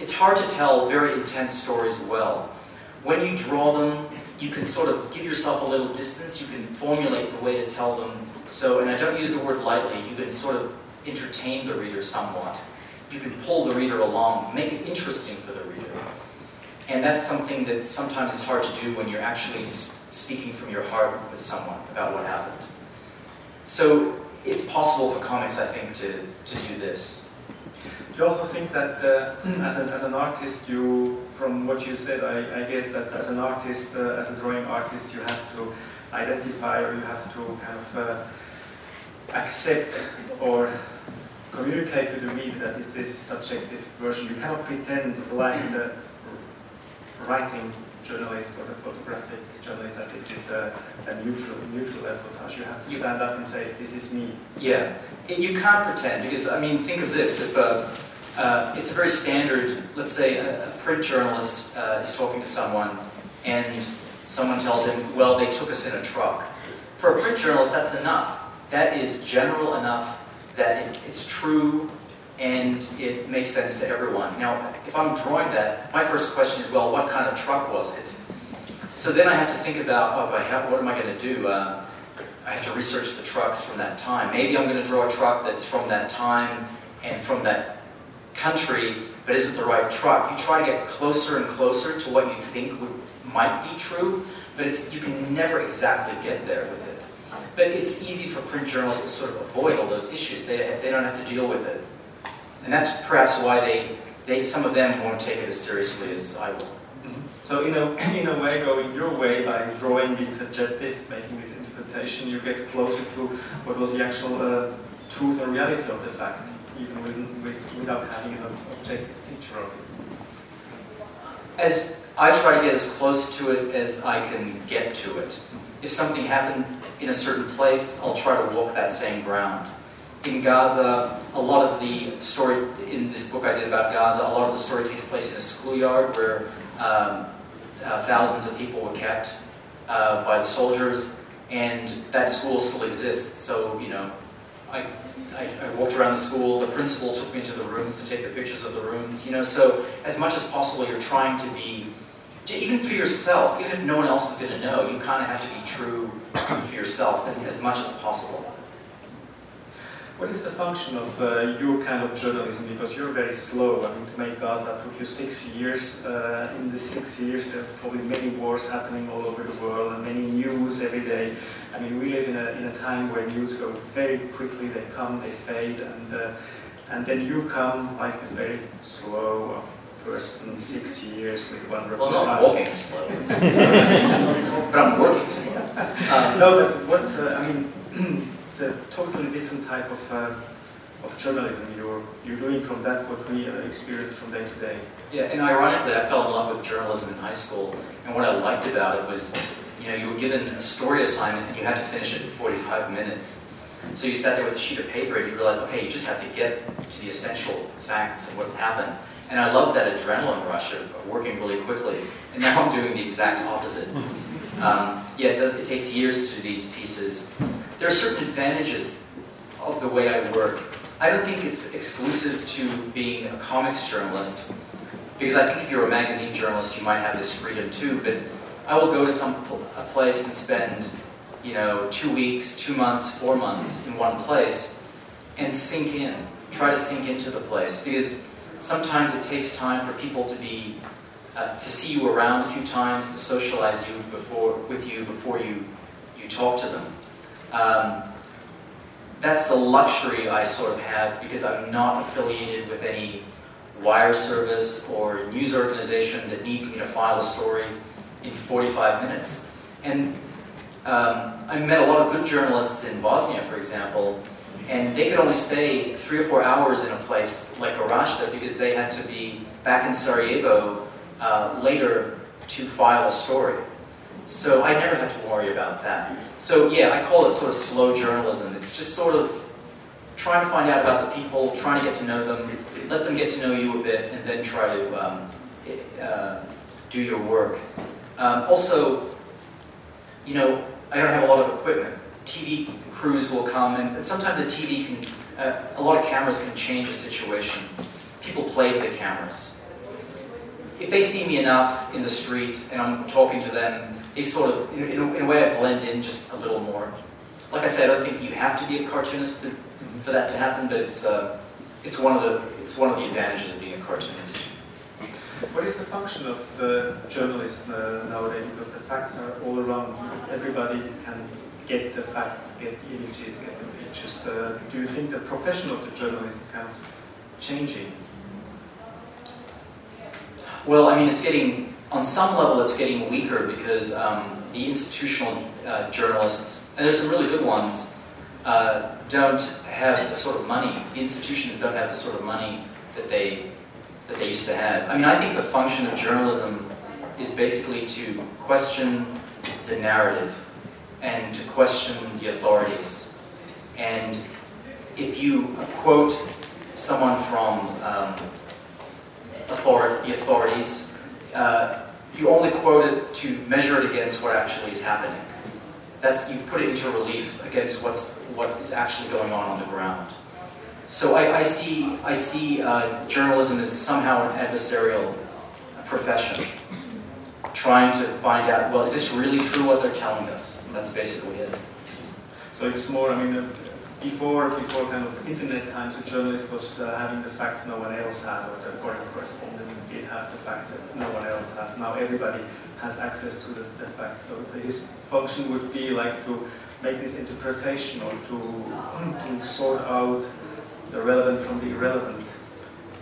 Speaker 2: it's hard to tell very intense stories well. When you draw them, you can sort of give yourself a little distance, you can formulate the way to tell them. So, and I don't use the word lightly, you can sort of entertain the reader somewhat. You can pull the reader along, make it interesting for the reader. And that's something that sometimes is hard to do when you're actually speaking from your heart with someone about what happened. So it's possible for comics, I think, to, to do this.
Speaker 1: Do you also think that uh, as, an, as an artist, you, from what you said, I, I guess that as an artist, uh, as a drawing artist, you have to identify or you have to kind of uh, accept or communicate to the reader that it's this subjective version. You cannot pretend like the writing journalist or the photographic journalist that it is a, a neutral, neutral reportage. You have to stand up and say, this is me.
Speaker 2: Yeah, you can't pretend because, I mean, think of this. If uh, uh, It's a very standard, let's say a, a print journalist uh, is talking to someone and someone tells him, well, they took us in a truck. For a print journalist, that's enough. That is general enough that it, it's true and it makes sense to everyone. Now, if I'm drawing that, my first question is, well, what kind of truck was it? So then I have to think about, oh, have, what am I going to do? Uh, I have to research the trucks from that time. Maybe I'm going to draw a truck that's from that time and from that country, but isn't the right truck. You try to get closer and closer to what you think would, might be true, but it's, you can never exactly get there with it. But it's easy for print journalists to sort of avoid all those issues. They, they don't have to deal with it. And that's perhaps why they, they, some of them won't take it as seriously as I will.
Speaker 1: So in a, in a way, going your way by drawing this adjective, making this interpretation, you get closer to what was the actual uh, truth and reality of the fact, even with, with, without having an objective picture of it.
Speaker 2: As I try to get as close to it as I can get to it. If something happened in a certain place, I'll try to walk that same ground. In Gaza, a lot of the story in this book I did about Gaza, a lot of the story takes place in a schoolyard where um, uh, thousands of people were kept uh, by the soldiers, and that school still exists. So, you know, I, I, I, walked around the school, the principal took me into the rooms to take the pictures of the rooms, you know, so as much as possible you're trying to be, even for yourself, even if no one else is going to know, you kind of have to be true for yourself as, as much as possible.
Speaker 1: What is the function of uh, your kind of journalism? Because you're very slow. I mean, to make Gaza took you six years. Uh, in the six years, there are probably many wars happening all over the world and many news every day. I mean, we live in a, in a time where news go very quickly. They come, they fade, and uh, and then you come like this very slow person, six years with one
Speaker 2: report. Well, not walking slow, but I'm working slow.
Speaker 1: No, but what's uh, I mean it's a totally different type of, uh, of journalism you're, you're doing from that what we uh, experience from day to day.
Speaker 2: Yeah, and ironically, I fell in love with journalism in high school, and what I liked about it was, you know, you were given a story assignment and you had to finish it in 45 minutes. So you sat there with a sheet of paper and you realized, okay, you just have to get to the essential facts of what's happened. And I love that adrenaline rush of, of working really quickly. And now I'm doing the exact opposite. Um, yeah, it does. It takes years to do these pieces. There are certain advantages of the way I work. I don't think it's exclusive to being a comics journalist, because I think if you're a magazine journalist, you might have this freedom too. But I will go to some a place and spend, you know, two weeks, two months, four months in one place, and sink in. Try to sink into the place because sometimes it takes time for people to be uh, to see you around a few times, to socialize you before, with you before you, you talk to them. Um, that's the luxury I sort of have because I'm not affiliated with any wire service or news organization that needs me to file a story in 45 minutes. And um, I met a lot of good journalists in Bosnia, for example, and they could only stay three or four hours in a place like Goražde because they had to be back in Sarajevo uh, later to file a story. So I never had to worry about that. So yeah, I call it sort of slow journalism. It's just sort of trying to find out about the people, trying to get to know them, let them get to know you a bit, and then try to um, uh, do your work. Um, also, you know, I don't have a lot of equipment. TV crews will come, and, and sometimes a TV can, uh, a lot of cameras can change a situation. People play to the cameras if they see me enough in the street and I'm talking to them, they sort of, in, a, in a way, I blend in just a little more. Like I said, I don't think you have to be a cartoonist to, for that to happen, but it's, uh, it's, one of the, it's one of the advantages of being a cartoonist.
Speaker 1: What is the function of the journalist uh, nowadays? Because the facts are all around. Everybody can get the facts, get the images, get the pictures. Uh, do you think the profession of the journalist is kind of changing?
Speaker 2: Well, I mean, it's getting, on some level, it's getting weaker because um, the institutional uh, journalists, and there's some really good ones, uh, don't have the sort of money, the institutions don't have the sort of money that they, that they used to have. I mean, I think the function of journalism is basically to question the narrative and to question the authorities. And if you quote someone from um, author the authorities, uh, you only quote it to measure it against what actually is happening. That's you put it into relief against what's what is actually going on on the ground. So I, I see I see uh, journalism as somehow an adversarial profession, trying to find out well is this really true what they're telling us? That's basically it.
Speaker 1: So it's more I mean. Before, before kind of internet times, a journalist was uh, having the facts no one else had, or the foreign correspondent did have the facts that no one else had. Now everybody has access to the, the facts. So his function would be like to make this interpretation or to, to sort out the relevant from the irrelevant.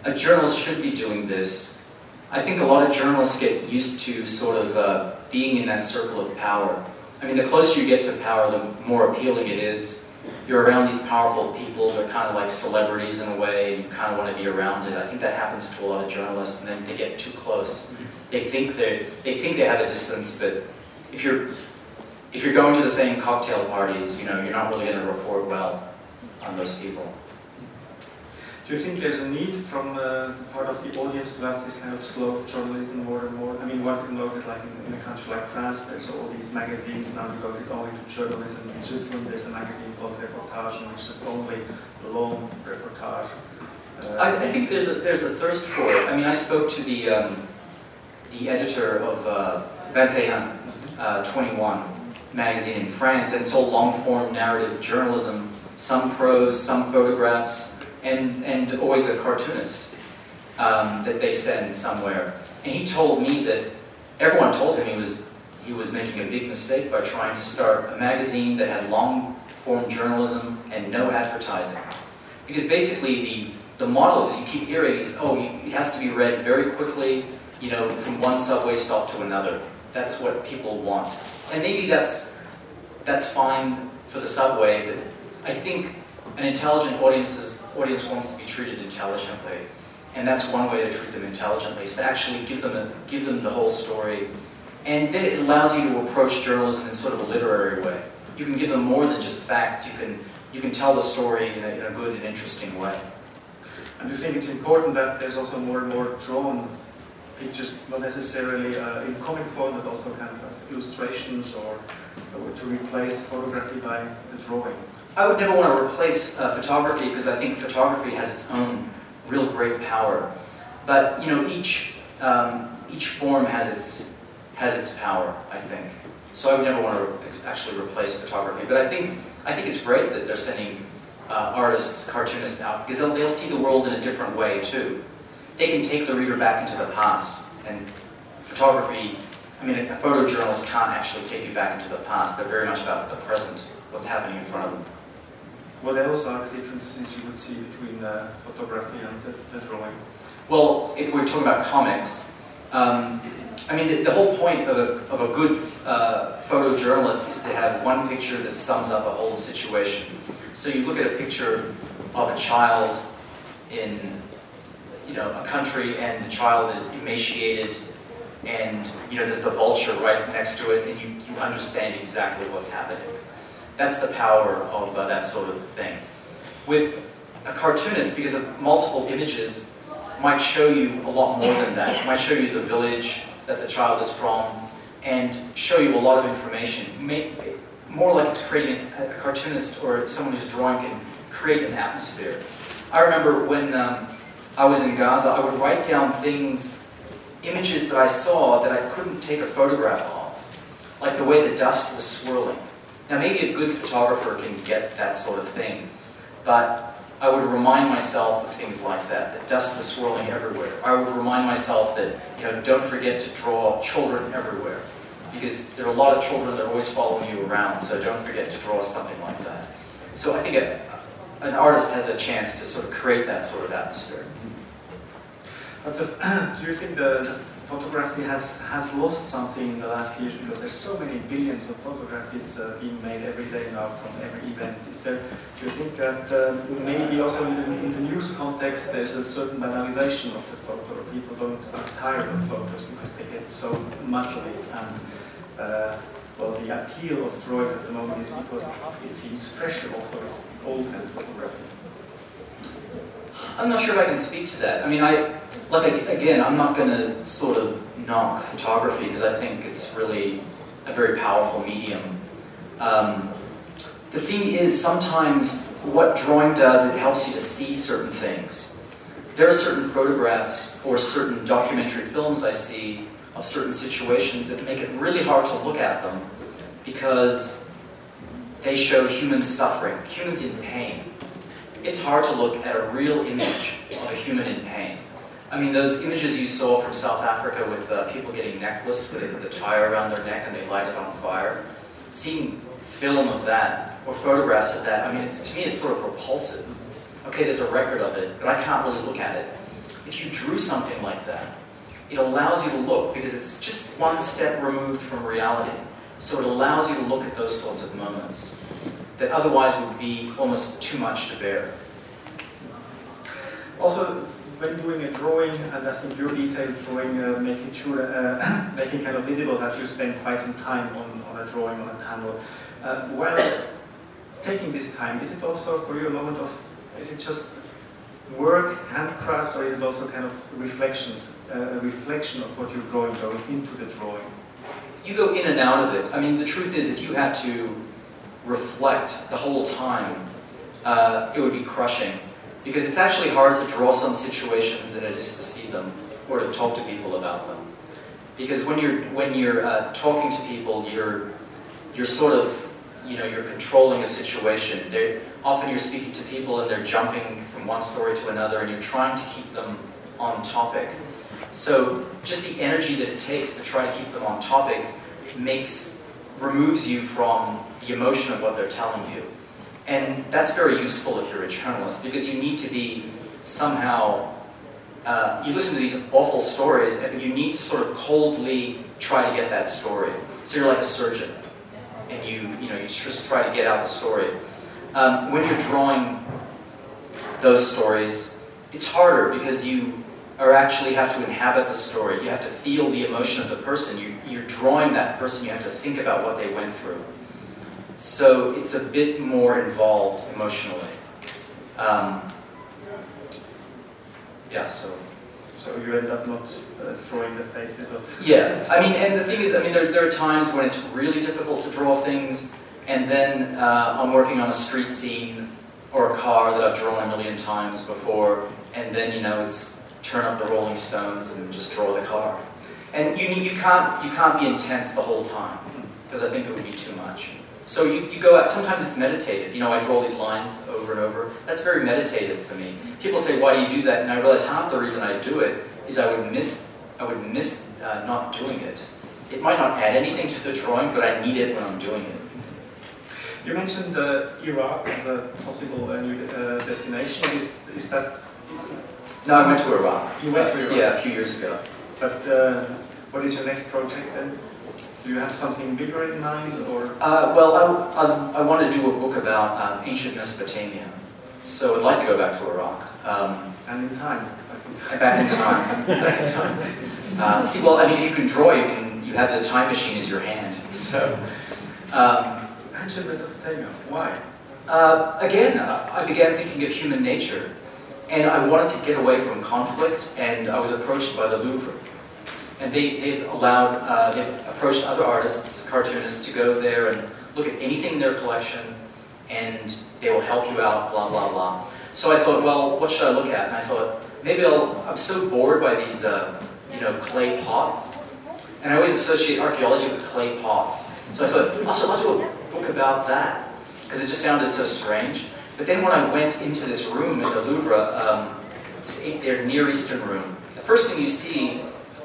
Speaker 2: A journalist should be doing this. I think a lot of journalists get used to sort of uh, being in that circle of power. I mean, the closer you get to power, the more appealing it is you're around these powerful people, they're kind of like celebrities in a way, and you kind of want to be around it. I think that happens to a lot of journalists, and then they get too close. Mm-hmm. They think they they think they have a distance, but if you're if you're going to the same cocktail parties, you know, you're not really going to report well on those people.
Speaker 1: Do you think there's a need from uh, part of the audience to have this kind of slow journalism more and more? I mean, one can notice like in, in, a country like France, there's all these magazines now devoted only to journalism. In Switzerland, there's a magazine called Reportage, which is only long reportage.
Speaker 2: Uh, I, I, think there's a, there's a thirst for it. I mean, I spoke to the, um, the editor of uh, 21, uh, 21 magazine in France, and so long-form narrative journalism, some prose, some photographs, and, and always a cartoonist um, that they send somewhere. And he told me that everyone told him he was, he was making a big mistake by trying to start a magazine that had long form journalism and no advertising. Because basically the, the model that you keep hearing is, oh, it has to be read very quickly, you know, from one subway stop to another. That's what people want. And maybe that's, that's fine for the subway, but I think an intelligent audience is audience wants to be treated intelligently. And that's one way to treat them intelligently, is to actually give them, a, give them the whole story. And then it allows you to approach journalism in sort of a literary way. You can give them more than just facts. You can, you can tell the story in a, in a good and interesting way.
Speaker 1: And do think it's important that there's also more and more drawn pictures, not necessarily uh, in comic form, but also kind of as illustrations or, or to replace photography by a drawing?
Speaker 2: I would never want to replace uh, photography because I think photography has its own real great power. But you know, each um, each form has its has its power. I think. So I would never want to actually replace photography. But I think I think it's great that they're sending uh, artists, cartoonists out because they'll, they'll see the world in a different way too. They can take the reader back into the past. And photography, I mean, a photojournalist can't actually take you back into the past. They're very much about the present, what's happening in front of them.
Speaker 1: What else are the differences you would see between uh, photography and the, the, drawing?
Speaker 2: Well, if we're talking about comics, um, I mean, the, the, whole point of a, of a good uh, photojournalist is to have one picture that sums up a whole situation. So you look at a picture of a child in you know, a country and the child is emaciated and you know, there's the vulture right next to it and you, you understand exactly what's happening. That's the power of uh, that sort of thing. With a cartoonist, because of multiple images, might show you a lot more than that. It might show you the village that the child is from, and show you a lot of information. more like it's creating, a cartoonist or someone who's drawing can create an atmosphere. I remember when um, I was in Gaza, I would write down things, images that I saw that I couldn't take a photograph of, like the way the dust was swirling. Now maybe a good photographer can get that sort of thing, but I would remind myself of things like that, that dust was swirling everywhere. I would remind myself that, you know, don't forget to draw children everywhere, because there are a lot of children that are always following you around, so don't forget to draw something like that. So I think a, an artist has a chance to sort of create that sort of atmosphere.
Speaker 1: But the, you think the, the photography has, has lost something in the last years because there's so many billions of photographs uh, being made every day now from every event. Is there, do you think that uh, maybe also in the, in the, news context there's a certain banalization of the photo? People don't are tired of photos because they get so much of it. And uh, well, the appeal of drawings at the moment is because it seems fresher also as old hand photography.
Speaker 2: I'm not sure if I can speak to that. I mean, I like again, I'm not going to sort of knock photography because I think it's really a very powerful medium. Um, the thing is, sometimes what drawing does, it helps you to see certain things. There are certain photographs or certain documentary films I see of certain situations that make it really hard to look at them because they show humans suffering, humans in pain. It's hard to look at a real image of a human in pain. I mean, those images you saw from South Africa with uh, people getting necklaced with the tire around their neck and they light it on fire, seeing film of that or photographs of that, I mean, it's, to me, it's sort of repulsive. Okay, there's a record of it, but I can't really look at it. If you drew something like that, it allows you to look because it's just one step removed from reality. So it allows you to look at those sorts of moments that otherwise would be almost too much to bear.
Speaker 1: Also, when doing a drawing, and I think your detailed drawing, uh, making sure, uh, making kind of visible that you spend quite some time on, on a drawing, on a panel. Uh, while taking this time, is it also for you a moment of, is it just work, handcraft, or is it also kind of reflections, uh, a reflection of what you're drawing going into the drawing?
Speaker 2: You go in and out of it. I mean, the truth is, if you had to reflect the whole time, uh, it would be crushing. Because it's actually hard to draw some situations than it is to see them or to talk to people about them. Because when you're when you're uh, talking to people, you're you're sort of you know you're controlling a situation. They're, often you're speaking to people and they're jumping from one story to another, and you're trying to keep them on topic. So just the energy that it takes to try to keep them on topic makes removes you from the emotion of what they're telling you. And that's very useful if you're a journalist because you need to be somehow, uh, you listen to these awful stories and you need to sort of coldly try to get that story. So you're like a surgeon and you, you know, you just try to get out the story. Um, when you're drawing those stories, it's harder because you are actually have to inhabit the story. You have to feel the emotion of the person. You, you're drawing that person. You have to think about what they went through. So it's a bit more involved emotionally. Um, yeah, so.
Speaker 1: So you end up not uh, drawing the faces of.
Speaker 2: Yeah, I mean, and the thing is, I mean, there, there are times when it's really difficult to draw things, and then uh, I'm working on a street scene or a car that I've drawn a million times before, and then you know it's turn up the Rolling Stones and just draw the car. And you you can't you can't be intense the whole time because I think it would be too much. So you, you go out, sometimes it's meditative. You know, I draw these lines over and over. That's very meditative for me. People say, why do you do that? And I realize half the reason I do it is I would miss, I would miss uh, not doing it. It might not add anything to the drawing, but I need it when I'm doing it.
Speaker 1: You mentioned uh, Iraq as a possible uh, new uh, destination. Is, is that...
Speaker 2: No, I went to Iraq.
Speaker 1: You went to Iraq?
Speaker 2: Yeah, a few years ago.
Speaker 1: But uh, what is your next project then? Do you have something bigger in mind, or?
Speaker 2: Uh, well, I, I, I, want to do a book about um, ancient Mesopotamia. So I'd like to go back to Iraq. Um,
Speaker 1: and in time.
Speaker 2: Back in time. back in time. Uh, see, well, I mean, if you can draw, you can. You have the time machine as your hand. So. Um,
Speaker 1: ancient Mesopotamia. Why?
Speaker 2: Uh, again, I began thinking of human nature, and I wanted to get away from conflict, and I was approached by the Louvre and they, they've allowed, uh, they've approached other artists, cartoonists, to go there and look at anything in their collection, and they will help you out, blah, blah, blah. So I thought, well, what should I look at? And I thought, maybe I'll, I'm so bored by these, uh, you know, clay pots. And I always associate archaeology with clay pots. So I thought, I should do a book about that, because it just sounded so strange. But then when I went into this room in the Louvre, um, this, their Near Eastern room, the first thing you see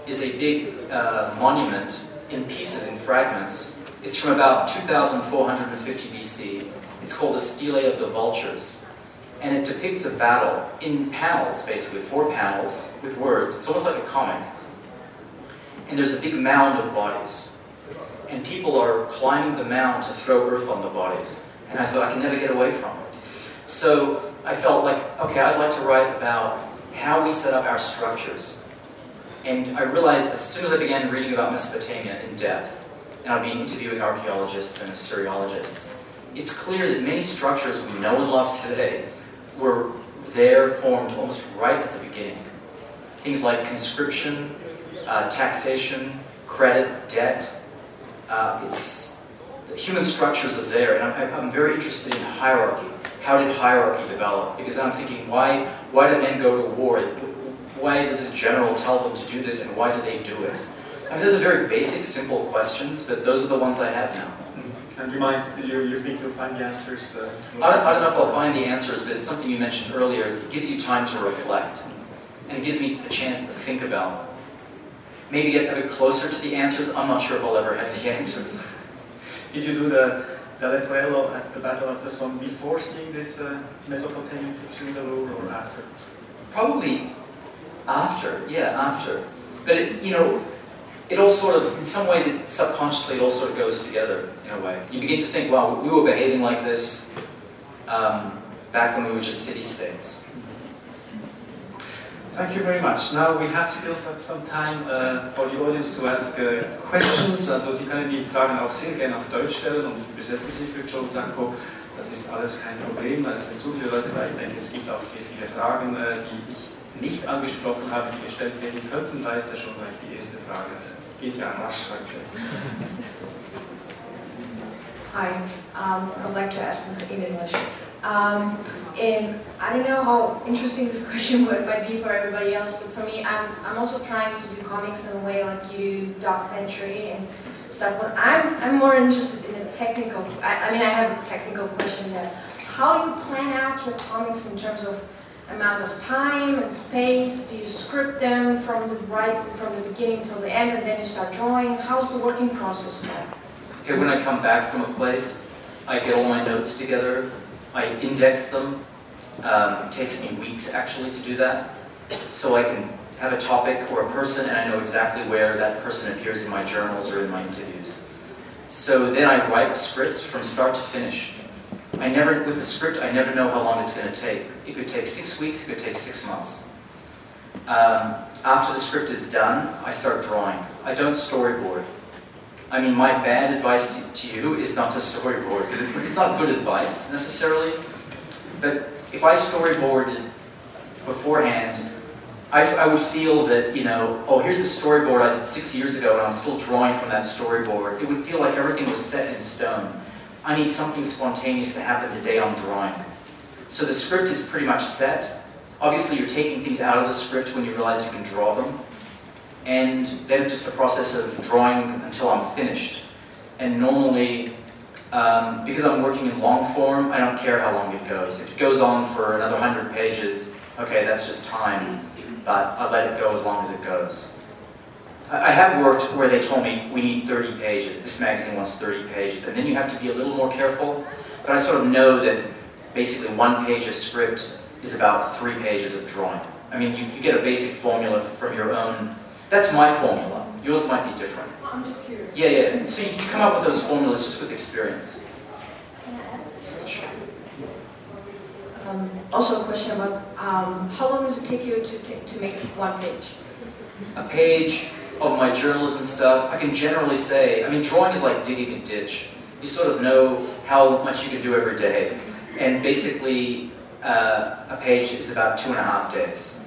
Speaker 2: is a big uh, monument in pieces, in fragments. It's from about 2450 BC. It's called the Stele of the Vultures. And it depicts a battle in panels, basically, four panels with words. It's almost like a comic. And there's a big mound of bodies. And people are climbing the mound to throw earth on the bodies. And I thought, I can never get away from it. So I felt like, okay, I'd like to write about how we set up our structures and I realized as soon as I began reading about Mesopotamia in depth, and I've been interviewing archaeologists and Assyriologists, it's clear that many structures we know and love today were there formed almost right at the beginning. things like conscription, uh, taxation, credit, debt. Uh, it's human structures are there, and I'm, I'm very interested in hierarchy. How did hierarchy develop? Because I'm thinking, why why do men go to war? Why does this general tell them to do this, and why do they do it? I mean, those are very basic, simple questions, but those are the ones I have now.
Speaker 1: Mm-hmm. And you might, you, you think you'll find the answers? Uh,
Speaker 2: I, don't, I don't know if I'll find the answers, but it's something you mentioned earlier. It gives you time to reflect, and it gives me a chance to think about. Maybe get a bit closer to the answers. I'm not sure if I'll ever have the answers.
Speaker 1: Did you do the, the duello at the Battle of the Somme before seeing this uh, Mesopotamian picture in the Louvre or after?
Speaker 2: Probably after, yeah, after. But it, you know, it all sort of, in some ways, it subconsciously, it all sort of goes together in a way. You begin to think, wow, we were behaving like this um, back when we were just city-states.
Speaker 1: Thank you very much. Now we have still some, time uh, for the audience to ask uh, questions. Also Sie können die Fragen auch sehr gerne auf Deutsch stellen und ich übersetze sie für Joe Sacco. Das ist alles kein Problem. Es sind so viele Leute da. Ich denke, es gibt auch sehr viele Fragen, äh, die ich nicht angesprochen die gestellt werden könnten, weiß er schon weil die erste Frage. Es geht ja rasch heute.
Speaker 3: Hi, um, I'd like to ask in English. Um, and I don't know how interesting this question would, might be for everybody else, but for me, I'm, I'm also trying to do comics in a way like you, documentary and stuff. But I'm, I'm more interested in the technical, I, I mean, I have a technical question there. How do you plan out your comics in terms of amount of time and space? Do you script them from the right from the beginning till the end, and then you start drawing? How's the working process like?
Speaker 2: Okay, when I come back from a place, I get all my notes together. I index them. Um, it takes me weeks actually to do that, so I can have a topic or a person, and I know exactly where that person appears in my journals or in my interviews. So then I write a script from start to finish. I never, with the script, I never know how long it's going to take. It could take six weeks, it could take six months. Um, after the script is done, I start drawing. I don't storyboard. I mean, my bad advice to, you is not to storyboard, because it's, it's not good advice necessarily. But if I storyboarded beforehand, I, I would feel that, you know, oh, here's a storyboard I did six years ago, and I'm still drawing from that storyboard. It would feel like everything was set in stone. I need something spontaneous to happen the day I'm drawing. So the script is pretty much set. Obviously, you're taking things out of the script when you realize you can draw them. And then just the process of drawing until I'm finished. And normally, um, because I'm working in long form, I don't care how long it goes. If it goes on for another 100 pages, okay, that's just time. But I let it go as long as it goes. I have worked where they told me we need 30 pages. This magazine wants 30 pages. And then you have to be a little more careful. But I sort of know that basically one page of script is about three pages of drawing. I mean, you, you get a basic formula from your own. That's my formula. Yours might be different.
Speaker 3: I'm just curious.
Speaker 2: Yeah, yeah. So you come up with those formulas just with experience.
Speaker 3: Um, also, a question about um, how long does it take you to, to make one page?
Speaker 2: A page of my journalism stuff, I can generally say, I mean, drawing is like digging a ditch. You sort of know how much you can do every day. And basically, uh, a page is about two and a half days,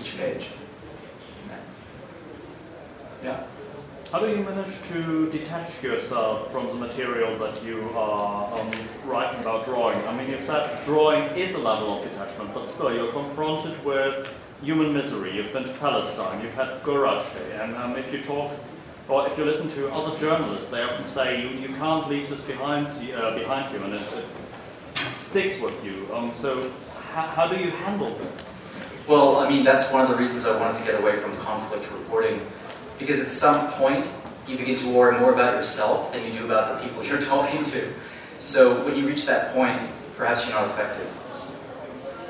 Speaker 2: each page.
Speaker 4: Yeah. How do you manage to detach yourself from the material that you are um, writing about drawing? I mean, you said drawing is a level of detachment, but still you're confronted with human misery. You've been to Palestine, you've had Goražde, and um, if you talk, or if you listen to other journalists, they often say you, you can't leave this behind, uh, behind you, and it, it sticks with you. Um, so how, how do you handle this?
Speaker 2: Well, I mean, that's one of the reasons I wanted to get away from conflict reporting, because at some point, you begin to worry more about yourself than you do about the people you're talking to. So when you reach that point, perhaps you're not effective.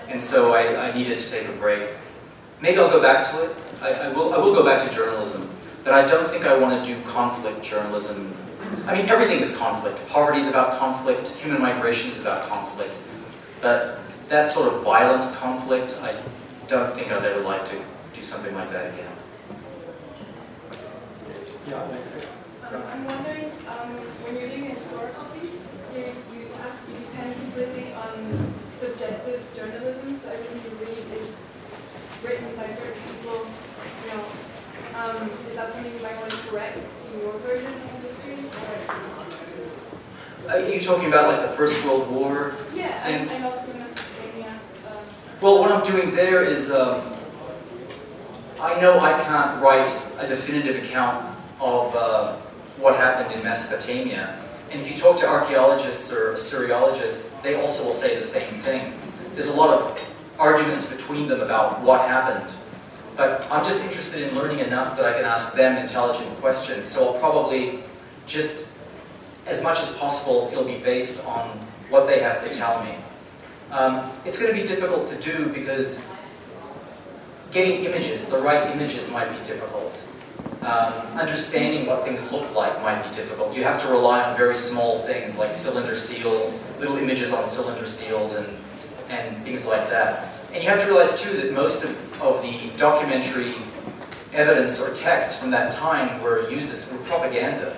Speaker 2: And so I, I needed to take a break Maybe I'll go back to it. I, I, will, I will go back to journalism. But I don't think I want to do conflict journalism. I mean, everything is conflict. Poverty is about conflict. Human migration is about conflict. But that sort of violent conflict, I don't think I'd ever like to do something like that again.
Speaker 1: Yeah,
Speaker 5: um, I'm wondering, um, when you're doing historical piece, you, you have to depend completely on subjective journalism, so everything you read is written by certain people, you know, um, is that something you might want to correct in your version of history? Or,
Speaker 2: Are you talking about like the First World War?
Speaker 5: yeah,
Speaker 2: And-
Speaker 5: and, and also in Mesopotamia. Um,
Speaker 2: Well, what I'm doing there is, um, I know I can't write a definitive account of uh, what happened in Mesopotamia. And if you talk to archaeologists or Assyriologists, they also will say the same thing. There's a lot of arguments between them about what happened. But I'm just interested in learning enough that I can ask them intelligent questions. So I'll probably just, as much as possible, it'll be based on what they have to tell me. Um, it's going to be difficult to do because getting images, the right images might be difficult. Um, understanding what things look like might be difficult. You have to rely on very small things like cylinder seals, little images on cylinder seals and, and things like that. And you have to realize too that most of, of the documentary evidence or texts from that time were used as were propaganda.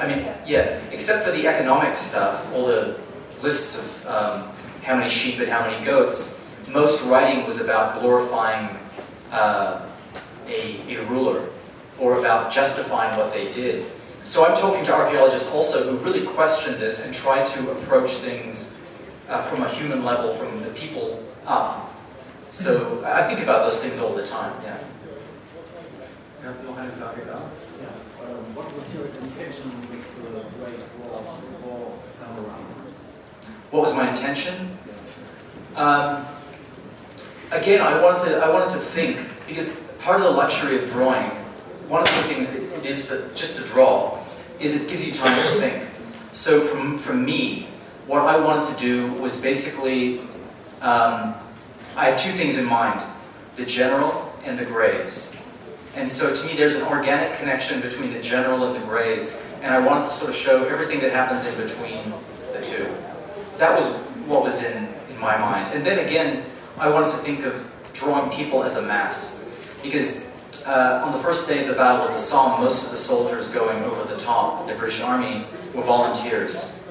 Speaker 2: I mean,
Speaker 5: yeah.
Speaker 2: yeah, except for the economic stuff, all the lists of um, how many sheep and how many goats, most writing was about glorifying uh, a, a ruler or about justifying what they did. So I'm talking to archaeologists also who really question this and try to approach things uh, from a human level, from the people up. So I think about those things all the time, yeah.
Speaker 1: Ich habe noch eine Frage da.
Speaker 6: Yeah, um, what was your intention with the Great War, wall panorama?
Speaker 2: What was my intention? Um, again, I wanted to, I wanted to think because part of the luxury of drawing, one of the things it is for, just to draw, is it gives you time to think. So from for me, what I wanted to do was basically, um, I had two things in mind: the general and the graves. And so to me, there's an organic connection between the general and the graves, and I wanted to sort of show everything that happens in between the two. That was what was in, in my mind. And then again, I wanted to think of drawing people as a mass. Because uh, on the first day of the Battle of the Somme, most of the soldiers going over the top, the British Army, were volunteers.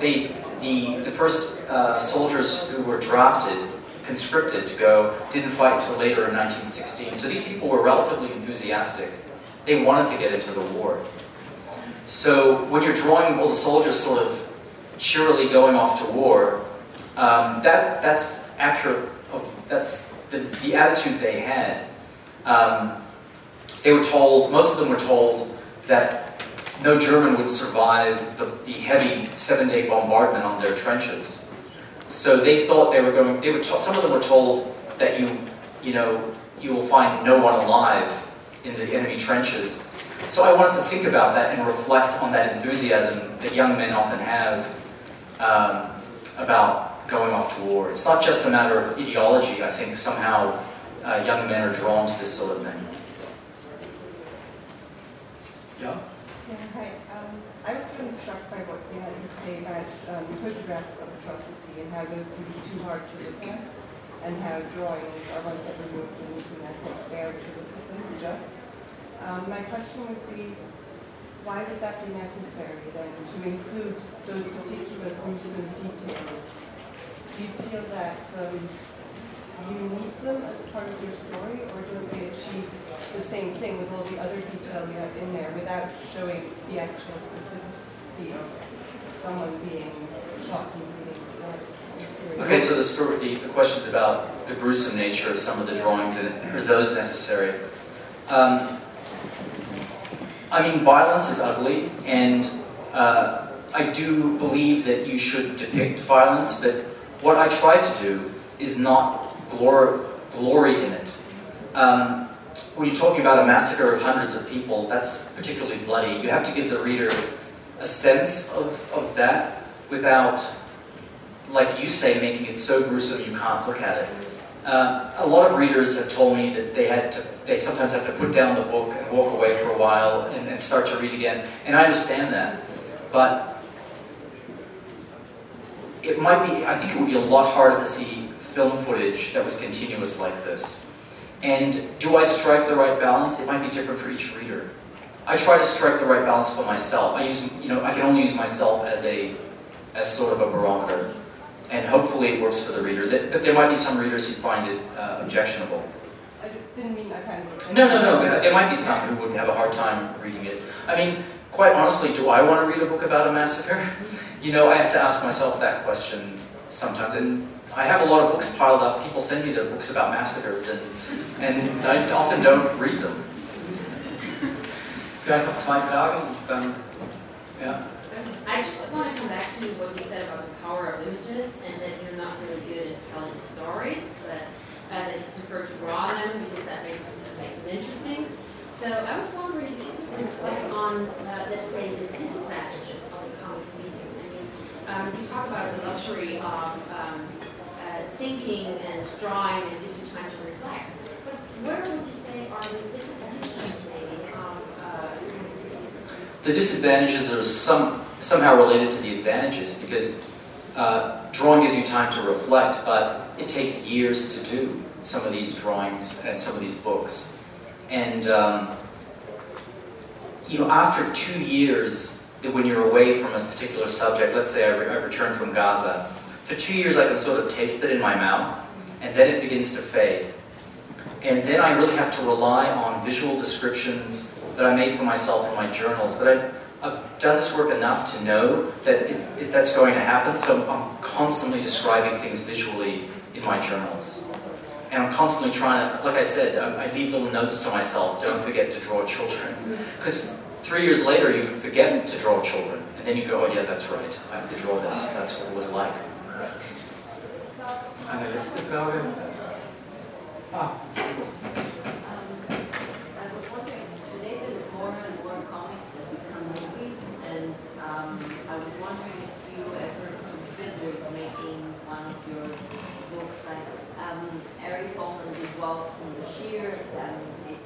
Speaker 2: They, the, the first uh, soldiers who were drafted, conscripted to go, didn't fight until later in 1916. So these people were relatively enthusiastic. They wanted to get into the war. So when you're drawing all the soldiers sort of cheerily going off to war, um, that, that's accurate. That's the, the attitude they had. Um, they were told, most of them were told, that no German would survive the, the heavy seven-day bombardment on their trenches. So they thought they were going. They were. Some of them were told that you, you know, you will find no one alive in the enemy trenches. So I wanted to think about that and reflect on that enthusiasm that young men often have um, about going off to war. It's not just a matter of ideology. I think somehow uh, young men are drawn to this sort of thing.
Speaker 1: Ja?
Speaker 7: Yeah, hi. Um, I was really struck by what you had to say about um, photographs of atrocity and how those can be too hard to look at, and how drawings are once ever removed and you can, bear to look at them just. Um, my question would be, why would that be necessary then, to include those particular gruesome details? Do you feel that um, you need them as part of your story, or don't they achieve the same thing with all the other detail you have in there without showing the actual specificity of someone being
Speaker 2: Okay, so the, the questions about the gruesome nature of some of the drawings and are those necessary? Um, I mean, violence is ugly, and uh, I do believe that you should depict violence. But what I try to do is not glor- glory in it. Um, when you're talking about a massacre of hundreds of people, that's particularly bloody. You have to give the reader a sense of, of that without like you say, making it so gruesome you can't look at it. Uh, a lot of readers have told me that they had to, they sometimes have to put down the book and walk away for a while and, and start to read again, and I understand that. But it might be, I think it would be a lot harder to see film footage that was continuous like this. And do I strike the right balance? It might be different for each reader. I try to strike the right balance for myself. I use, you know, I can only use myself as a, as sort of a barometer and hopefully it works for the reader. But there might be some readers who find it uh, objectionable.
Speaker 7: I didn't mean I kind of.
Speaker 2: No, no, no. There might be some who wouldn't have a hard time reading it. I mean, quite honestly, do I want to read a book about a massacre? You know, I have to ask myself that question sometimes. And I have a lot of books piled up. People send me their books about massacres, and, and I often don't read them.
Speaker 1: Vielleicht noch zwei Fragen dann, ja.
Speaker 8: I just want to come back to what you said about the power of images and that you're not really good at telling stories, but uh, that you prefer to draw them because that makes, that makes them interesting. So I was wondering if you could reflect on, uh, let's say, the disadvantages of the comics medium. I mean, um, you talk about the luxury of um, uh, thinking and drawing and gives you time to reflect. But where would you say are the disadvantages, maybe, of uh,
Speaker 2: The disadvantages are some, somehow related to the advantages because uh, drawing gives you time to reflect, but it takes years to do some of these drawings and some of these books. And um, you know, after two years, when you're away from a particular subject, let's say I, re- I return from Gaza, for two years I can sort of taste it in my mouth, and then it begins to fade. And then I really have to rely on visual descriptions that I made for myself in my journals. But I've, I've done this work enough to know that it, it, that's going to happen, so I'm constantly describing things visually in my journals. And I'm constantly trying to, like I said, I, I leave little notes to myself, don't forget to draw children. Because three years later, you forget to draw children. And then you go, oh yeah, that's right, I have to draw this. That's what it was like.
Speaker 1: Ah,
Speaker 9: Um, I was wondering, today there's more and more comics that become movies, and um, I was wondering if you ever considered making one of your books like um, Ari Waltz and Bashir, and it,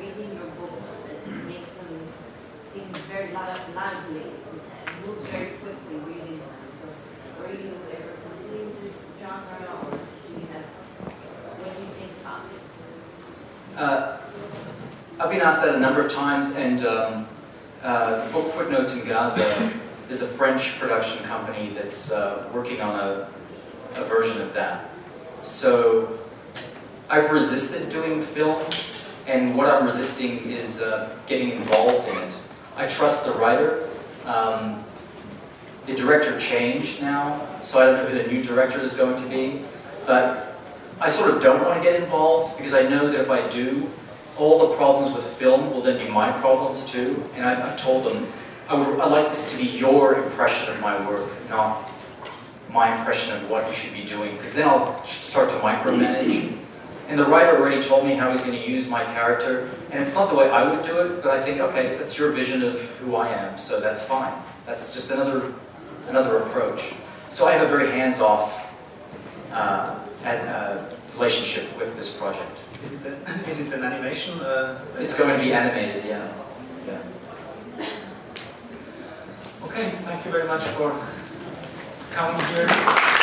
Speaker 9: reading your books, it makes them seem very lively and move very quickly reading them. So, were you ever considering this genre, or do you have, what do you think about it?
Speaker 2: Uh, I've been asked that a number of times, and um, uh, Book Footnotes in Gaza is a French production company that's uh, working on a, a version of that. So I've resisted doing films, and what I'm resisting is uh, getting involved in it. I trust the writer. Um, the director changed now, so I don't know who the new director is going to be, but I sort of don't want to get involved because I know that if I do, all the problems with film will then be my problems too. And I, I've told them, I would I like this to be your impression of my work, not my impression of what you should be doing, because then I'll start to micromanage. And the writer already told me how he's going to use my character, and it's not the way I would do it, but I think, okay, that's your vision of who I am, so that's fine. That's just another, another approach. So I have a very hands-off uh, uh, relationship with this project.
Speaker 1: is it, a, is it an animation? Uh,
Speaker 2: It's going to be animated, yeah. yeah.
Speaker 1: Okay, thank you very much for coming here.